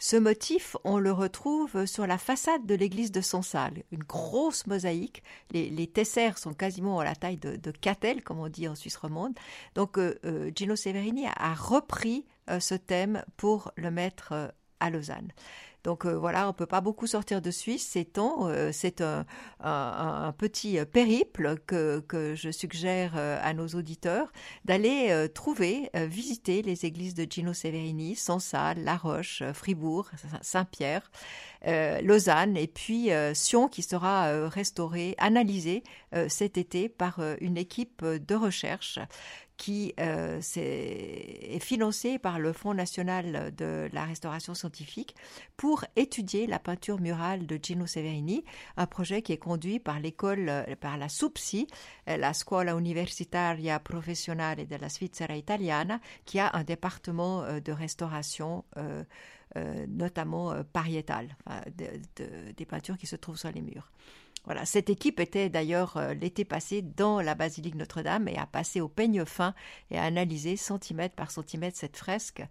Ce motif, on le retrouve sur la façade de l'église de Sansal, une grosse mosaïque. Les, tessères sont quasiment à la taille de, de Catel, comme on dit en Suisse romande. Donc euh, euh, Gino Severini a, repris euh, ce thème pour le mettre à Lausanne. Donc euh, voilà, on peut pas beaucoup sortir de Suisse, c'est euh, c'est un, un, petit périple que, que je suggère euh, à nos auditeurs d'aller trouver, visiter les églises de Gino Severini, Sansal, La Roche, Fribourg, Saint-Pierre, Lausanne et puis Sion qui sera restauré, analysé cet été par une équipe de recherche qui euh, est, financé par le Fonds national de la restauration scientifique pour étudier la peinture murale de Gino Severini, un projet qui est conduit par l'école, euh, par la SUPSI, euh, la Scuola Universitaria Professionale della Svizzera Italiana, qui a un département de restauration. notamment pariétale, des peintures qui se trouvent sur les murs. Voilà, cette équipe était d'ailleurs euh, l'été passé dans la basilique Notre-Dame et a passé au peigne fin et a analysé centimètre par centimètre cette fresque,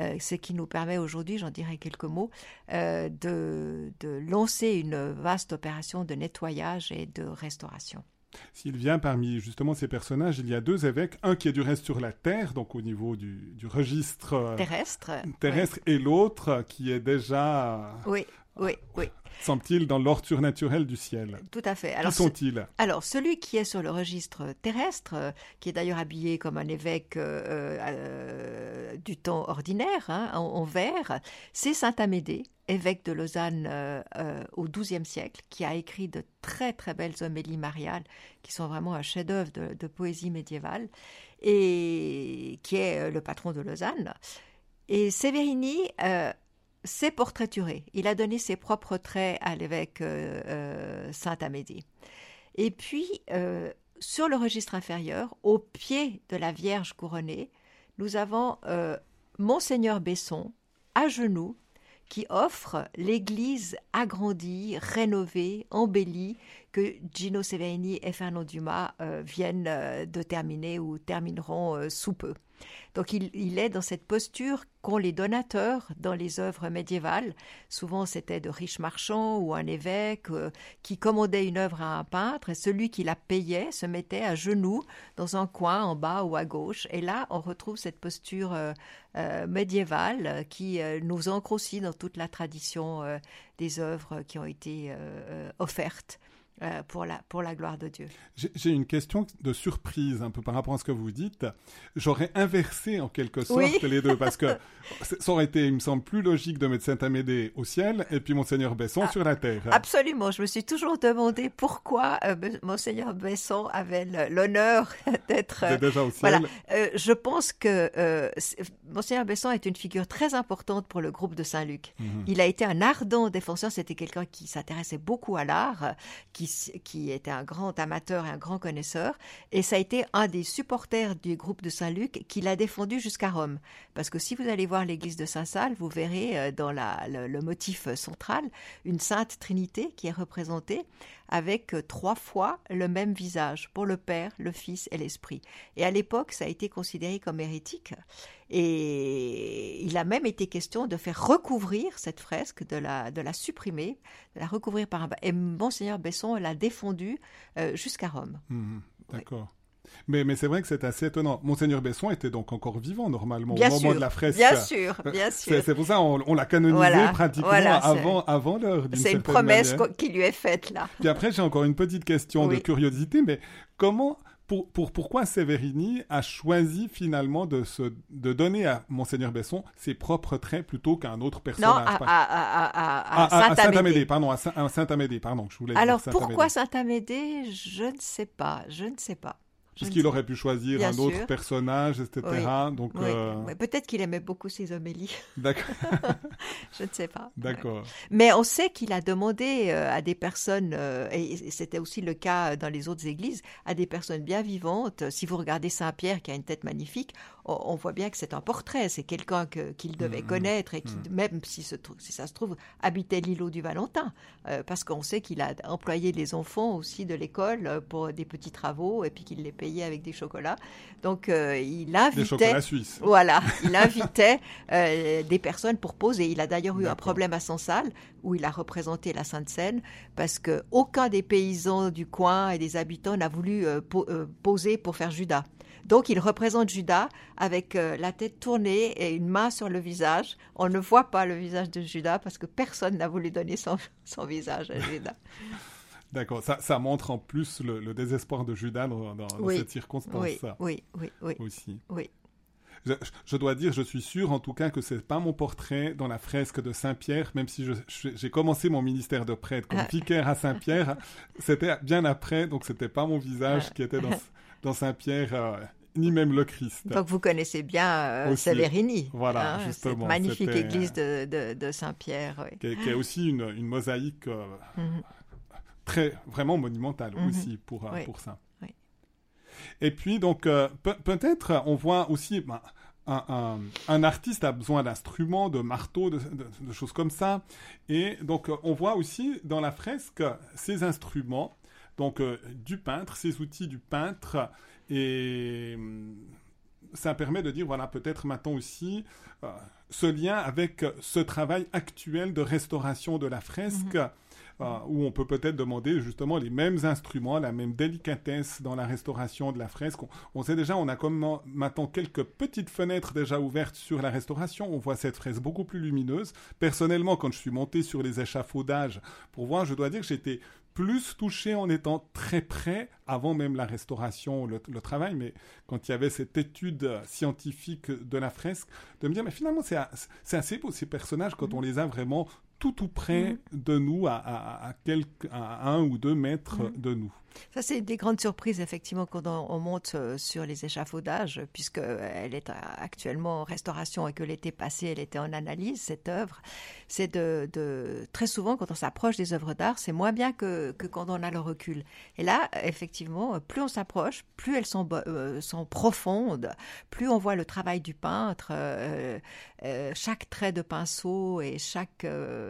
euh, ce qui nous permet aujourd'hui, j'en dirai quelques mots, euh, de, lancer une vaste opération de nettoyage et de restauration. S'il vient parmi justement ces personnages, il y a deux évêques, un qui est du reste sur la terre, donc au niveau du, registre terrestre, terrestre et l'autre qui est déjà oui, oui, oui. Sont-ils dans l'ordre surnaturel du ciel Tout à fait. Alors, qui sont-ils? Alors, celui qui est sur le registre terrestre, euh, qui est d'ailleurs habillé comme un évêque euh, euh, du temps ordinaire, hein, en, vert, c'est Saint Amédée, évêque de Lausanne au XIIe siècle, qui a écrit de très très belles homélies mariales, qui sont vraiment un chef-d'œuvre de, de, poésie médiévale, et qui est le patron de Lausanne. Et Severini c'est portraituré. Il a donné ses propres traits à l'évêque euh, euh, Saint-Amédée. Et puis, euh, sur le registre inférieur, au pied de la Vierge couronnée, nous avons Monseigneur Besson, à genoux, qui offre l'église agrandie, rénovée, embellie, que Gino Severini et Fernand Dumas viennent de terminer ou termineront sous peu. Donc il, est dans cette posture qu'ont les donateurs dans les œuvres médiévales. Souvent c'était de riches marchands ou un évêque euh, qui commandait une œuvre à un peintre et celui qui la payait se mettait à genoux dans un coin en bas ou à gauche. Et là on retrouve cette posture euh, euh, médiévale qui nous ancre aussi dans toute la tradition des œuvres qui ont été offertes euh, pour, la, pour la gloire de Dieu. J'ai une question de surprise un peu par rapport à ce que vous dites. J'aurais inversé en quelque sorte les deux parce que ça aurait été, il me semble, plus logique de mettre Saint-Amédée au ciel et puis Monseigneur Besson ah, sur la terre. Absolument. Je me suis toujours demandé pourquoi euh, Monseigneur Besson avait l'honneur d'être euh, déjà au ciel. Voilà. je pense que Monseigneur Besson est une figure très importante pour le groupe de Saint-Luc. Mhm. Il a été un ardent défenseur. C'était quelqu'un qui s'intéressait beaucoup à l'art, qui qui était un grand amateur et un grand connaisseur, et ça a été un des supporters du groupe de Saint-Luc qui l'a défendu jusqu'à Rome. Parce que si vous allez voir l'église de Saint-Salle, vous verrez euh, dans le, motif central une sainte Trinité qui est représentée avec euh, trois fois le même visage pour le Père, le Fils et l'Esprit. Et à l'époque, ça a été considéré comme hérétique. Et il a même été question de faire recouvrir cette fresque, de la, de la supprimer, de la recouvrir par un... Et Monseigneur Besson l'a défendu euh, jusqu'à Rome. Mmh, d'accord. Mais, mais c'est vrai que c'est assez étonnant. Monseigneur Besson était donc encore vivant normalement au moment de la fresque. Bien sûr, bien sûr. C'est pour ça on, on l'a canonisé pratiquement avant, avant l'heure. C'est une promesse qui lui est faite là. Puis après j'ai encore une petite question de curiosité, mais comment pour, pour, pourquoi Severini a choisi finalement de, se, de donner à Monseigneur Besson ses propres traits plutôt qu'à un autre personnage? Non, à, à, à, Saint-Amédée. pardon, à Saint-Amédée, pardon, je voulais Alors dire pourquoi Saint-Amédée? Je ne sais pas, je ne sais pas. Puisqu'il aurait pu choisir un autre personnage, etc. Donc, euh, Peut-être qu'il aimait beaucoup ses homélies. D'accord. je ne sais pas. D'accord. Mais on sait qu'il a demandé euh, à des personnes, euh, et c'était aussi le cas dans les autres églises, à des personnes bien vivantes. Si vous regardez Saint-Pierre, qui a une tête magnifique, on, voit bien que c'est un portrait, c'est quelqu'un qu'il devait mmh, mmh, connaître et qui, mmh. même si, ça se trouve, habitait l'îlot du Valentin, euh, parce qu'on sait qu'il a employé les enfants aussi de l'école pour des petits travaux et puis qu'il les payait avec des chocolats. Donc euh, il invitait, des chocolats suisses. Voilà, il invitait des personnes pour poser. Il a d'ailleurs eu un problème à Sansal où il a représenté la Sainte Seine parce que aucun des paysans du coin et des habitants n'a voulu poser pour faire Judas. Donc il représente Judas avec euh, la tête tournée et une main sur le visage. On ne voit pas le visage de Judas parce que personne n'a voulu donner son, visage à Judas. D'accord, ça, montre en plus le, désespoir de Judas dans, cette circonstance. Oui, oui, oui, Aussi. Oui. Je, dois dire, je suis sûr en tout cas que c'est pas mon portrait dans la fresque de Saint-Pierre, même si j'ai commencé mon ministère de prêtre comme ah. vicaire à Saint-Pierre, c'était bien après, donc c'était pas mon visage ah. qui était dans, dans Saint-Pierre. Euh, ni même le Christ. Donc vous connaissez bien euh, Severini. Voilà, hein, justement. Cette magnifique église de, Saint-Pierre. Qui, est aussi une, mosaïque euh, mhm. très, vraiment monumentale mhm. aussi pour, euh, pour ça. Et puis, donc, peut-être, on voit aussi... Ben, un, artiste a besoin d'instruments, de marteaux, de, choses comme ça. Et donc, on voit aussi dans la fresque ces instruments, donc du peintre, ces outils du peintre, et hum, ça permet de dire, voilà, peut-être maintenant aussi, euh, ce lien avec ce travail actuel de restauration de la fresque, mhm. Euh, où on peut peut-être demander justement les mêmes instruments, la même délicatesse dans la restauration de la fresque. On, sait déjà, on a comme maintenant quelques petites fenêtres déjà ouvertes sur la restauration. On voit cette fresque beaucoup plus lumineuse. Personnellement, quand je suis monté sur les échafaudages pour voir, je dois dire que j'étais plus touché en étant très près, avant même la restauration, le, travail, mais quand il y avait cette étude scientifique de la fresque, de me dire, mais finalement, c'est assez beau ces personnages quand on les a vraiment tout tout près mm. de nous, à, à, à, un ou deux mètres mm. de nous. Ça, c'est des grandes surprises, effectivement, quand on, monte euh, sur les échafaudages, puisqu'elle est actuellement en restauration et que l'été passé, elle était en analyse, cette œuvre. C'est de, Très souvent, quand on s'approche des œuvres d'art, c'est moins bien que, quand on a le recul. Et là, effectivement, plus on s'approche, plus elles sont, euh, sont profondes, plus on voit le travail du peintre, euh, chaque trait de pinceau et chaque,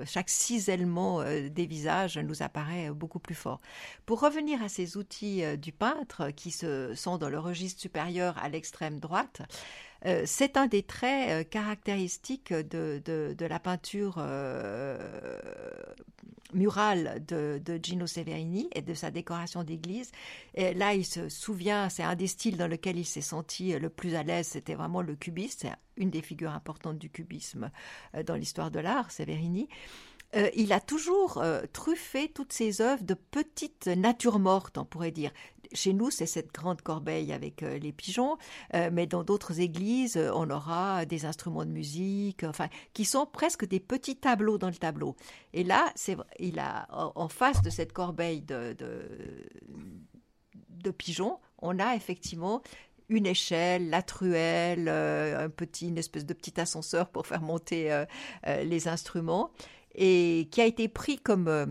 chaque cisellement des visages nous apparaît beaucoup plus fort. Pour revenir à ces outils euh, du peintre qui se, sont dans le registre supérieur à l'extrême droite. Euh, c'est un des traits euh, caractéristiques de, la peinture murale de, de, Gino Severini et de sa décoration d'église. Et là, il se souvient, c'est un des styles dans lequel il s'est senti le plus à l'aise, c'était vraiment le cubisme. C'est une des figures importantes du cubisme dans l'histoire de l'art, Severini. Euh, il a toujours euh, truffé toutes ses œuvres de petites natures mortes, on pourrait dire. Chez nous, c'est cette grande corbeille avec euh, les pigeons, mais dans d'autres églises, on aura des instruments de musique, enfin, qui sont presque des petits tableaux dans le tableau. Et là, c'est, il a en face de cette corbeille de, pigeons, on a effectivement une échelle, la truelle, un petit, une espèce de petit ascenseur pour faire monter les instruments et qui a été pris comme, euh,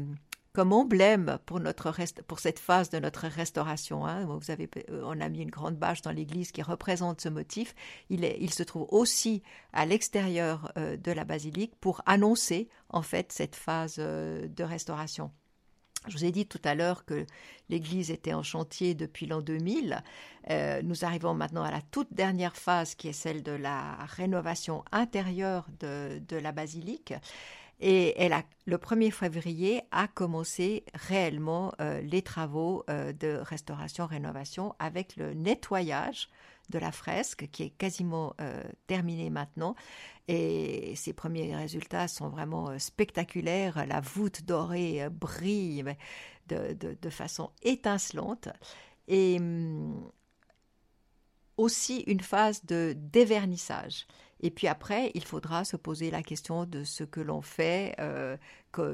comme emblème pour, notre pour cette phase de notre restauration. Hein. Vous avez, euh, on a mis une grande bâche dans l'église qui représente ce motif. Il se trouve aussi à l'extérieur euh, de la basilique pour annoncer en fait cette phase de restauration. Je vous ai dit tout à l'heure que l'église était en chantier depuis l'an 2000. nous arrivons maintenant à la toute dernière phase qui est celle de la rénovation intérieure de, de la basilique. Et elle a, le 1er février a commencé réellement euh, les travaux euh, de restauration-rénovation avec le nettoyage de la fresque qui est quasiment euh, terminé maintenant. Et ces premiers résultats sont vraiment spectaculaires. La voûte dorée brille de, façon étincelante. Et hum, aussi une phase de dévernissage. Et puis après, il faudra se poser la question de ce que l'on fait euh,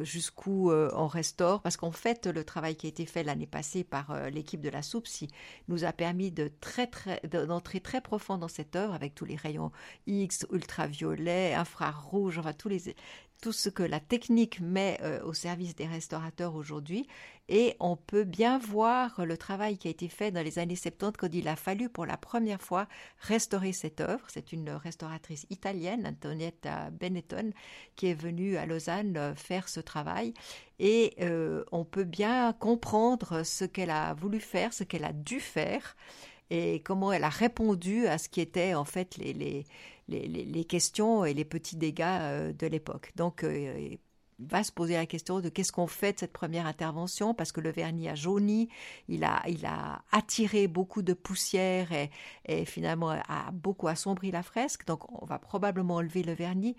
jusqu'où on restaure, parce qu'en fait, le travail qui a été fait l'année passée par l'équipe de la SOUPSI nous a permis de très, d'entrer très profond dans cette œuvre avec tous les rayons X, ultraviolets, infrarouges, enfin tous les, tout ce que la technique met euh, au service des restaurateurs aujourd'hui. Et on peut bien voir le travail qui a été fait dans les années 70 quand il a fallu pour la première fois restaurer cette œuvre. C'est une restauratrice italienne, Antonietta Benetton, qui est venue à Lausanne euh, faire ce travail. Et euh, on peut bien comprendre ce qu'elle a voulu faire, ce qu'elle a dû faire et comment elle a répondu à ce qui était en fait les, les les, questions et les petits dégâts euh, de l'époque. Donc, euh, il va se poser la question de qu'est-ce qu'on fait de cette première intervention parce que le vernis a jauni, il a, il a attiré beaucoup de poussière et, et finalement a beaucoup assombri la fresque. Donc, on va probablement enlever le vernis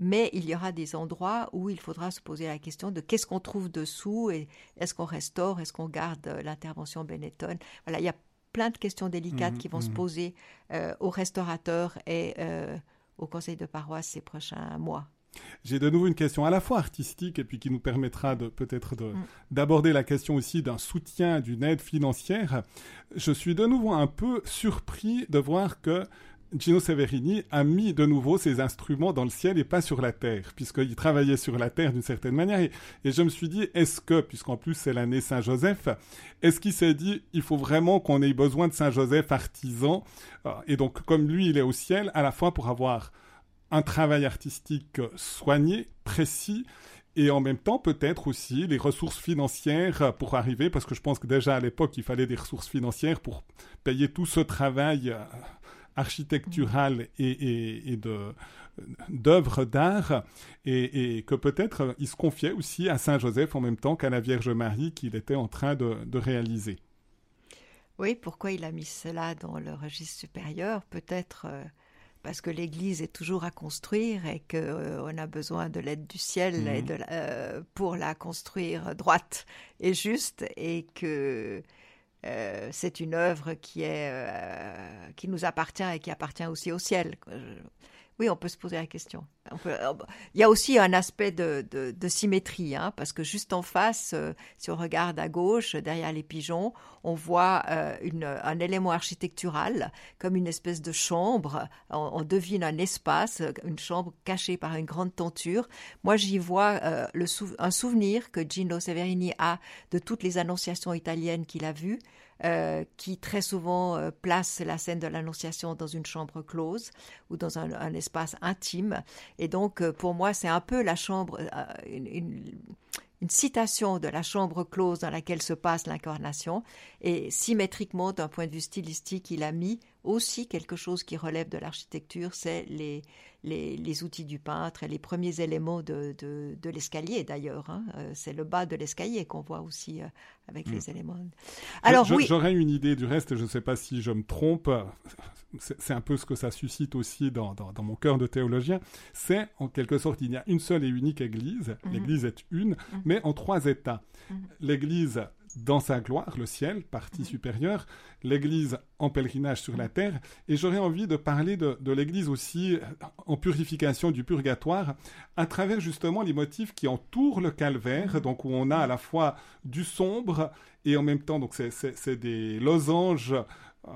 mais il y aura des endroits où il faudra se poser la question de qu'est-ce qu'on trouve dessous et est-ce qu'on restaure, est-ce qu'on garde l'intervention Benetton. Voilà, il y a plein de questions délicates mhm, qui vont se mhm. poser euh, aux restaurateurs et euh, au conseil de paroisse ces prochains mois. J'ai de nouveau une question à la fois artistique et puis qui nous permettra de peut-être mm. d'aborder la question aussi d'un soutien, d'une aide financière. Je suis de nouveau un peu surpris de voir que Gino Severini a mis de nouveau ses instruments dans le ciel et pas sur la terre, puisqu'il travaillait sur la terre d'une certaine manière. Et, je me suis dit, est-ce que, puisqu'en plus c'est l'année Saint-Joseph, est-ce qu'il s'est dit, il faut vraiment qu'on ait besoin de Saint-Joseph artisan euh, Et donc, comme lui, il est au ciel, à la fois pour avoir un travail artistique soigné, précis, et en même temps peut-être aussi les ressources financières pour arriver, parce que je pense que déjà à l'époque, il fallait des ressources financières pour payer tout ce travail euh, architecturale et, et, de d'œuvres d'art et, que peut-être il se confiait aussi à Saint Joseph en même temps qu'à la Vierge Marie qu'il était en train de, réaliser. Oui, pourquoi il a mis cela dans le registre supérieur? Peut-être euh, parce que l'Église est toujours à construire et qu'on euh, a besoin de l'aide du ciel et de, euh, pour la construire droite et juste et que euh, c'est une œuvre qui, est, euh, qui nous appartient et qui appartient aussi au ciel. Oui, on peut se poser la question. Il y a aussi un aspect de, symétrie, hein, parce que juste en face, euh, si on regarde à gauche, derrière les pigeons, on voit un élément architectural, comme une espèce de chambre. On, devine un espace, une chambre cachée par une grande tenture. Moi, j'y vois un souvenir que Gino Severini a de toutes les annonciations italiennes qu'il a vues. Euh, qui très souvent euh, place la scène de l'Annonciation dans une chambre close ou dans un, espace intime. Et donc, euh, pour moi, c'est un peu la chambre, une, citation de la chambre close dans laquelle se passe l'incarnation. Et symétriquement, d'un point de vue stylistique, il a mis aussi quelque chose qui relève de l'architecture, c'est les, les, outils du peintre et les premiers éléments de, de, l'escalier d'ailleurs. Hein. Euh, c'est le bas de l'escalier qu'on voit aussi euh, avec les hmm. éléments. Alors oui. J'aurais une idée du reste, je ne sais pas si je me trompe. C'est un peu ce que ça suscite aussi dans, dans, mon cœur de théologien. C'est en quelque sorte, il y a une seule et unique Église. Mhm. L'Église est une, mhm. mais en trois états. Mhm. L'Église dans sa gloire, le ciel, partie supérieure, l'Église en pèlerinage sur la terre, et j'aurais envie de parler de, l'Église aussi en purification du purgatoire, à travers justement les motifs qui entourent le calvaire, donc où on a à la fois du sombre, et en même temps, donc c'est des losanges euh,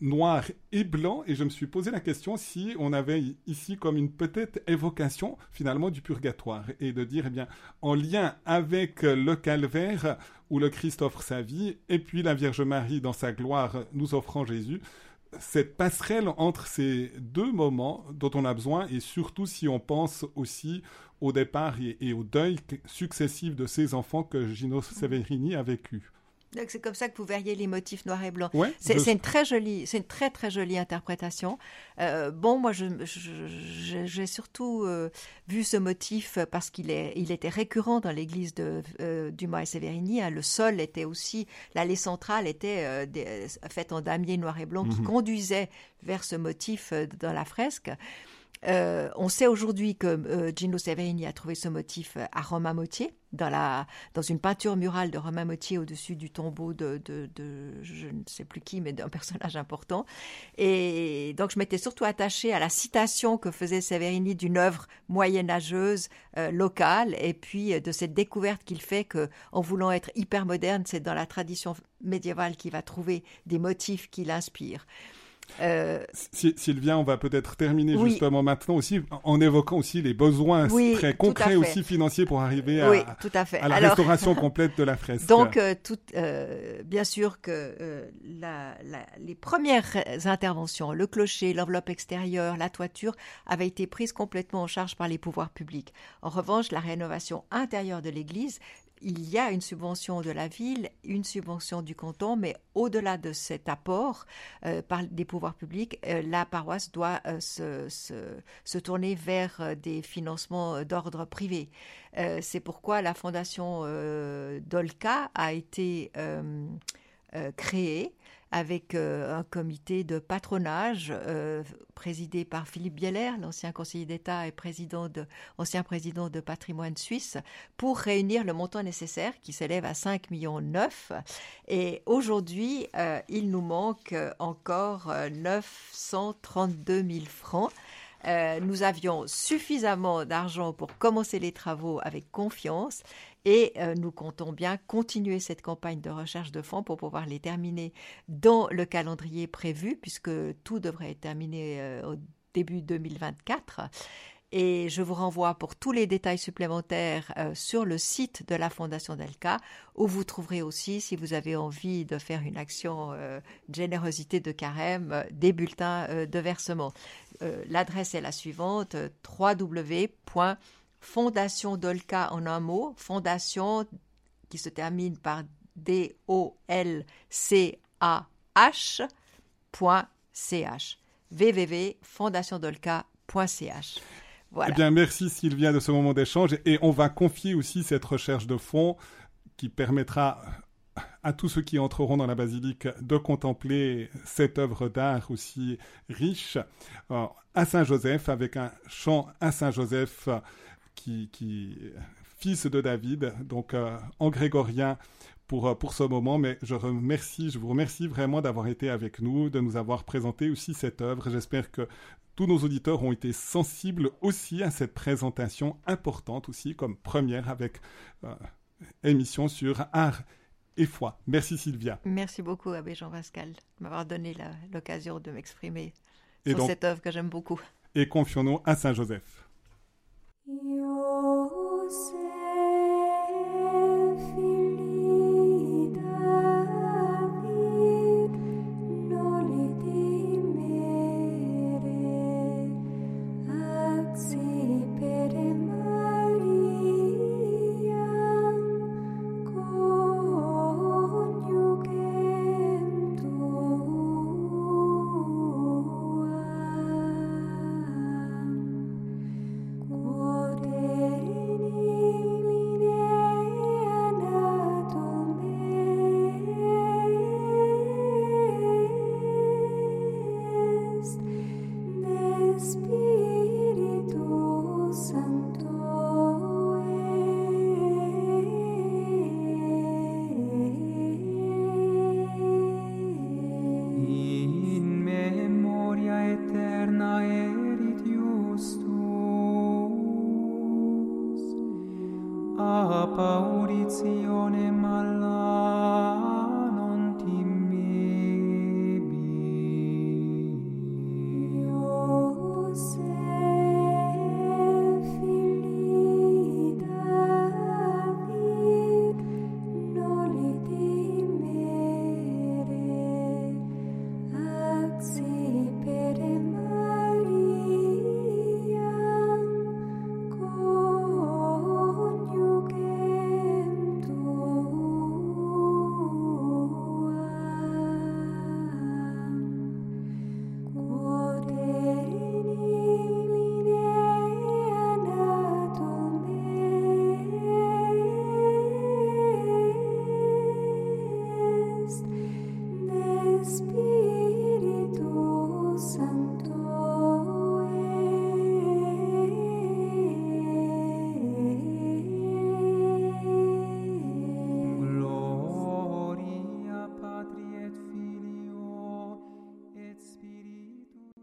noir et blanc et je me suis posé la question si on avait ici comme une peut-être évocation finalement du purgatoire et de dire eh bien en lien avec le calvaire où le Christ offre sa vie et puis la Vierge Marie dans sa gloire nous offrant Jésus cette passerelle entre ces deux moments dont on a besoin et surtout si on pense aussi au départ et, au deuil successif de ces enfants que Gino Severini a vécu. C'est comme ça que vous verriez les motifs noirs et blancs. c'est une très jolie, c'est une très très jolie interprétation. Euh, bon, moi, j'ai surtout euh, vu ce motif parce qu'il est, il était récurrent dans l'église de euh, Dumas et Severini. Hein. Le sol était aussi, l'allée centrale était faite en damier noir et blanc qui mhm. conduisait vers ce motif dans la fresque. Euh, on sait aujourd'hui que euh, Gino Severini a trouvé ce motif à Romain Motier, dans, dans une peinture murale de Romain Motier au-dessus du tombeau de, de, je ne sais plus qui, mais d'un personnage important. Et donc je m'étais surtout attachée à la citation que faisait Severini d'une œuvre moyenâgeuse euh, locale, et puis de cette découverte qu'il fait que, en voulant être hyper moderne, c'est dans la tradition médiévale qu'il va trouver des motifs qui l'inspirent. Euh, Sylvia, on va peut-être terminer justement maintenant aussi en évoquant aussi les besoins très concrets aussi financiers pour arriver à, à, la restauration complète de la fresque. Donc, euh, tout, euh, bien sûr que les premières interventions, le clocher, l'enveloppe extérieure, la toiture, avaient été prises complètement en charge par les pouvoirs publics. En revanche, la rénovation intérieure de l'église il y a une subvention de la ville, une subvention du canton, mais au-delà de cet apport euh, par des pouvoirs publics, euh, la paroisse doit euh, se, se, tourner vers des financements d'ordre privé. C'est pourquoi la fondation Dolca a été créée avec euh, un comité de patronage euh, présidé par Philippe Bieler, l'ancien conseiller d'État et ancien président de patrimoine suisse, pour réunir le montant nécessaire qui s'élève à 5 millions 9. Et aujourd'hui, euh, il nous manque encore 932 000 francs. Nous avions suffisamment d'argent pour commencer les travaux avec confiance et euh, nous comptons bien continuer cette campagne de recherche de fonds pour pouvoir les terminer dans le calendrier prévu, puisque tout devrait être terminé euh, au début 2024. Et je vous renvoie pour tous les détails supplémentaires euh, sur le site de la Fondation Delca, où vous trouverez aussi, si vous avez envie de faire une action de générosité de carême, des bulletins de versement. L'adresse est la suivante www Fondation Dolca en un mot, fondation qui se termine par D-O-L-C-A-H.ch www.fondationdolca.ch Eh bien, merci Sylvia de ce moment d'échange. Et on va confier aussi cette recherche de fonds qui permettra à tous ceux qui entreront dans la basilique de contempler cette œuvre d'art aussi riche euh, à Saint-Joseph avec un chant à Saint-Joseph qui, fils de David, donc euh, en grégorien pour, euh, pour ce moment, mais je remercie, je vous remercie vraiment d'avoir été avec nous, de nous avoir présenté aussi cette œuvre. J'espère que tous nos auditeurs ont été sensibles aussi à cette présentation importante aussi, comme première avec euh, émission sur art et foi. Merci Sylvia. Merci beaucoup Abbé Jean-Pascal de m'avoir donné l'occasion de m'exprimer sur cette œuvre que j'aime beaucoup. Et confions-nous à Saint Joseph.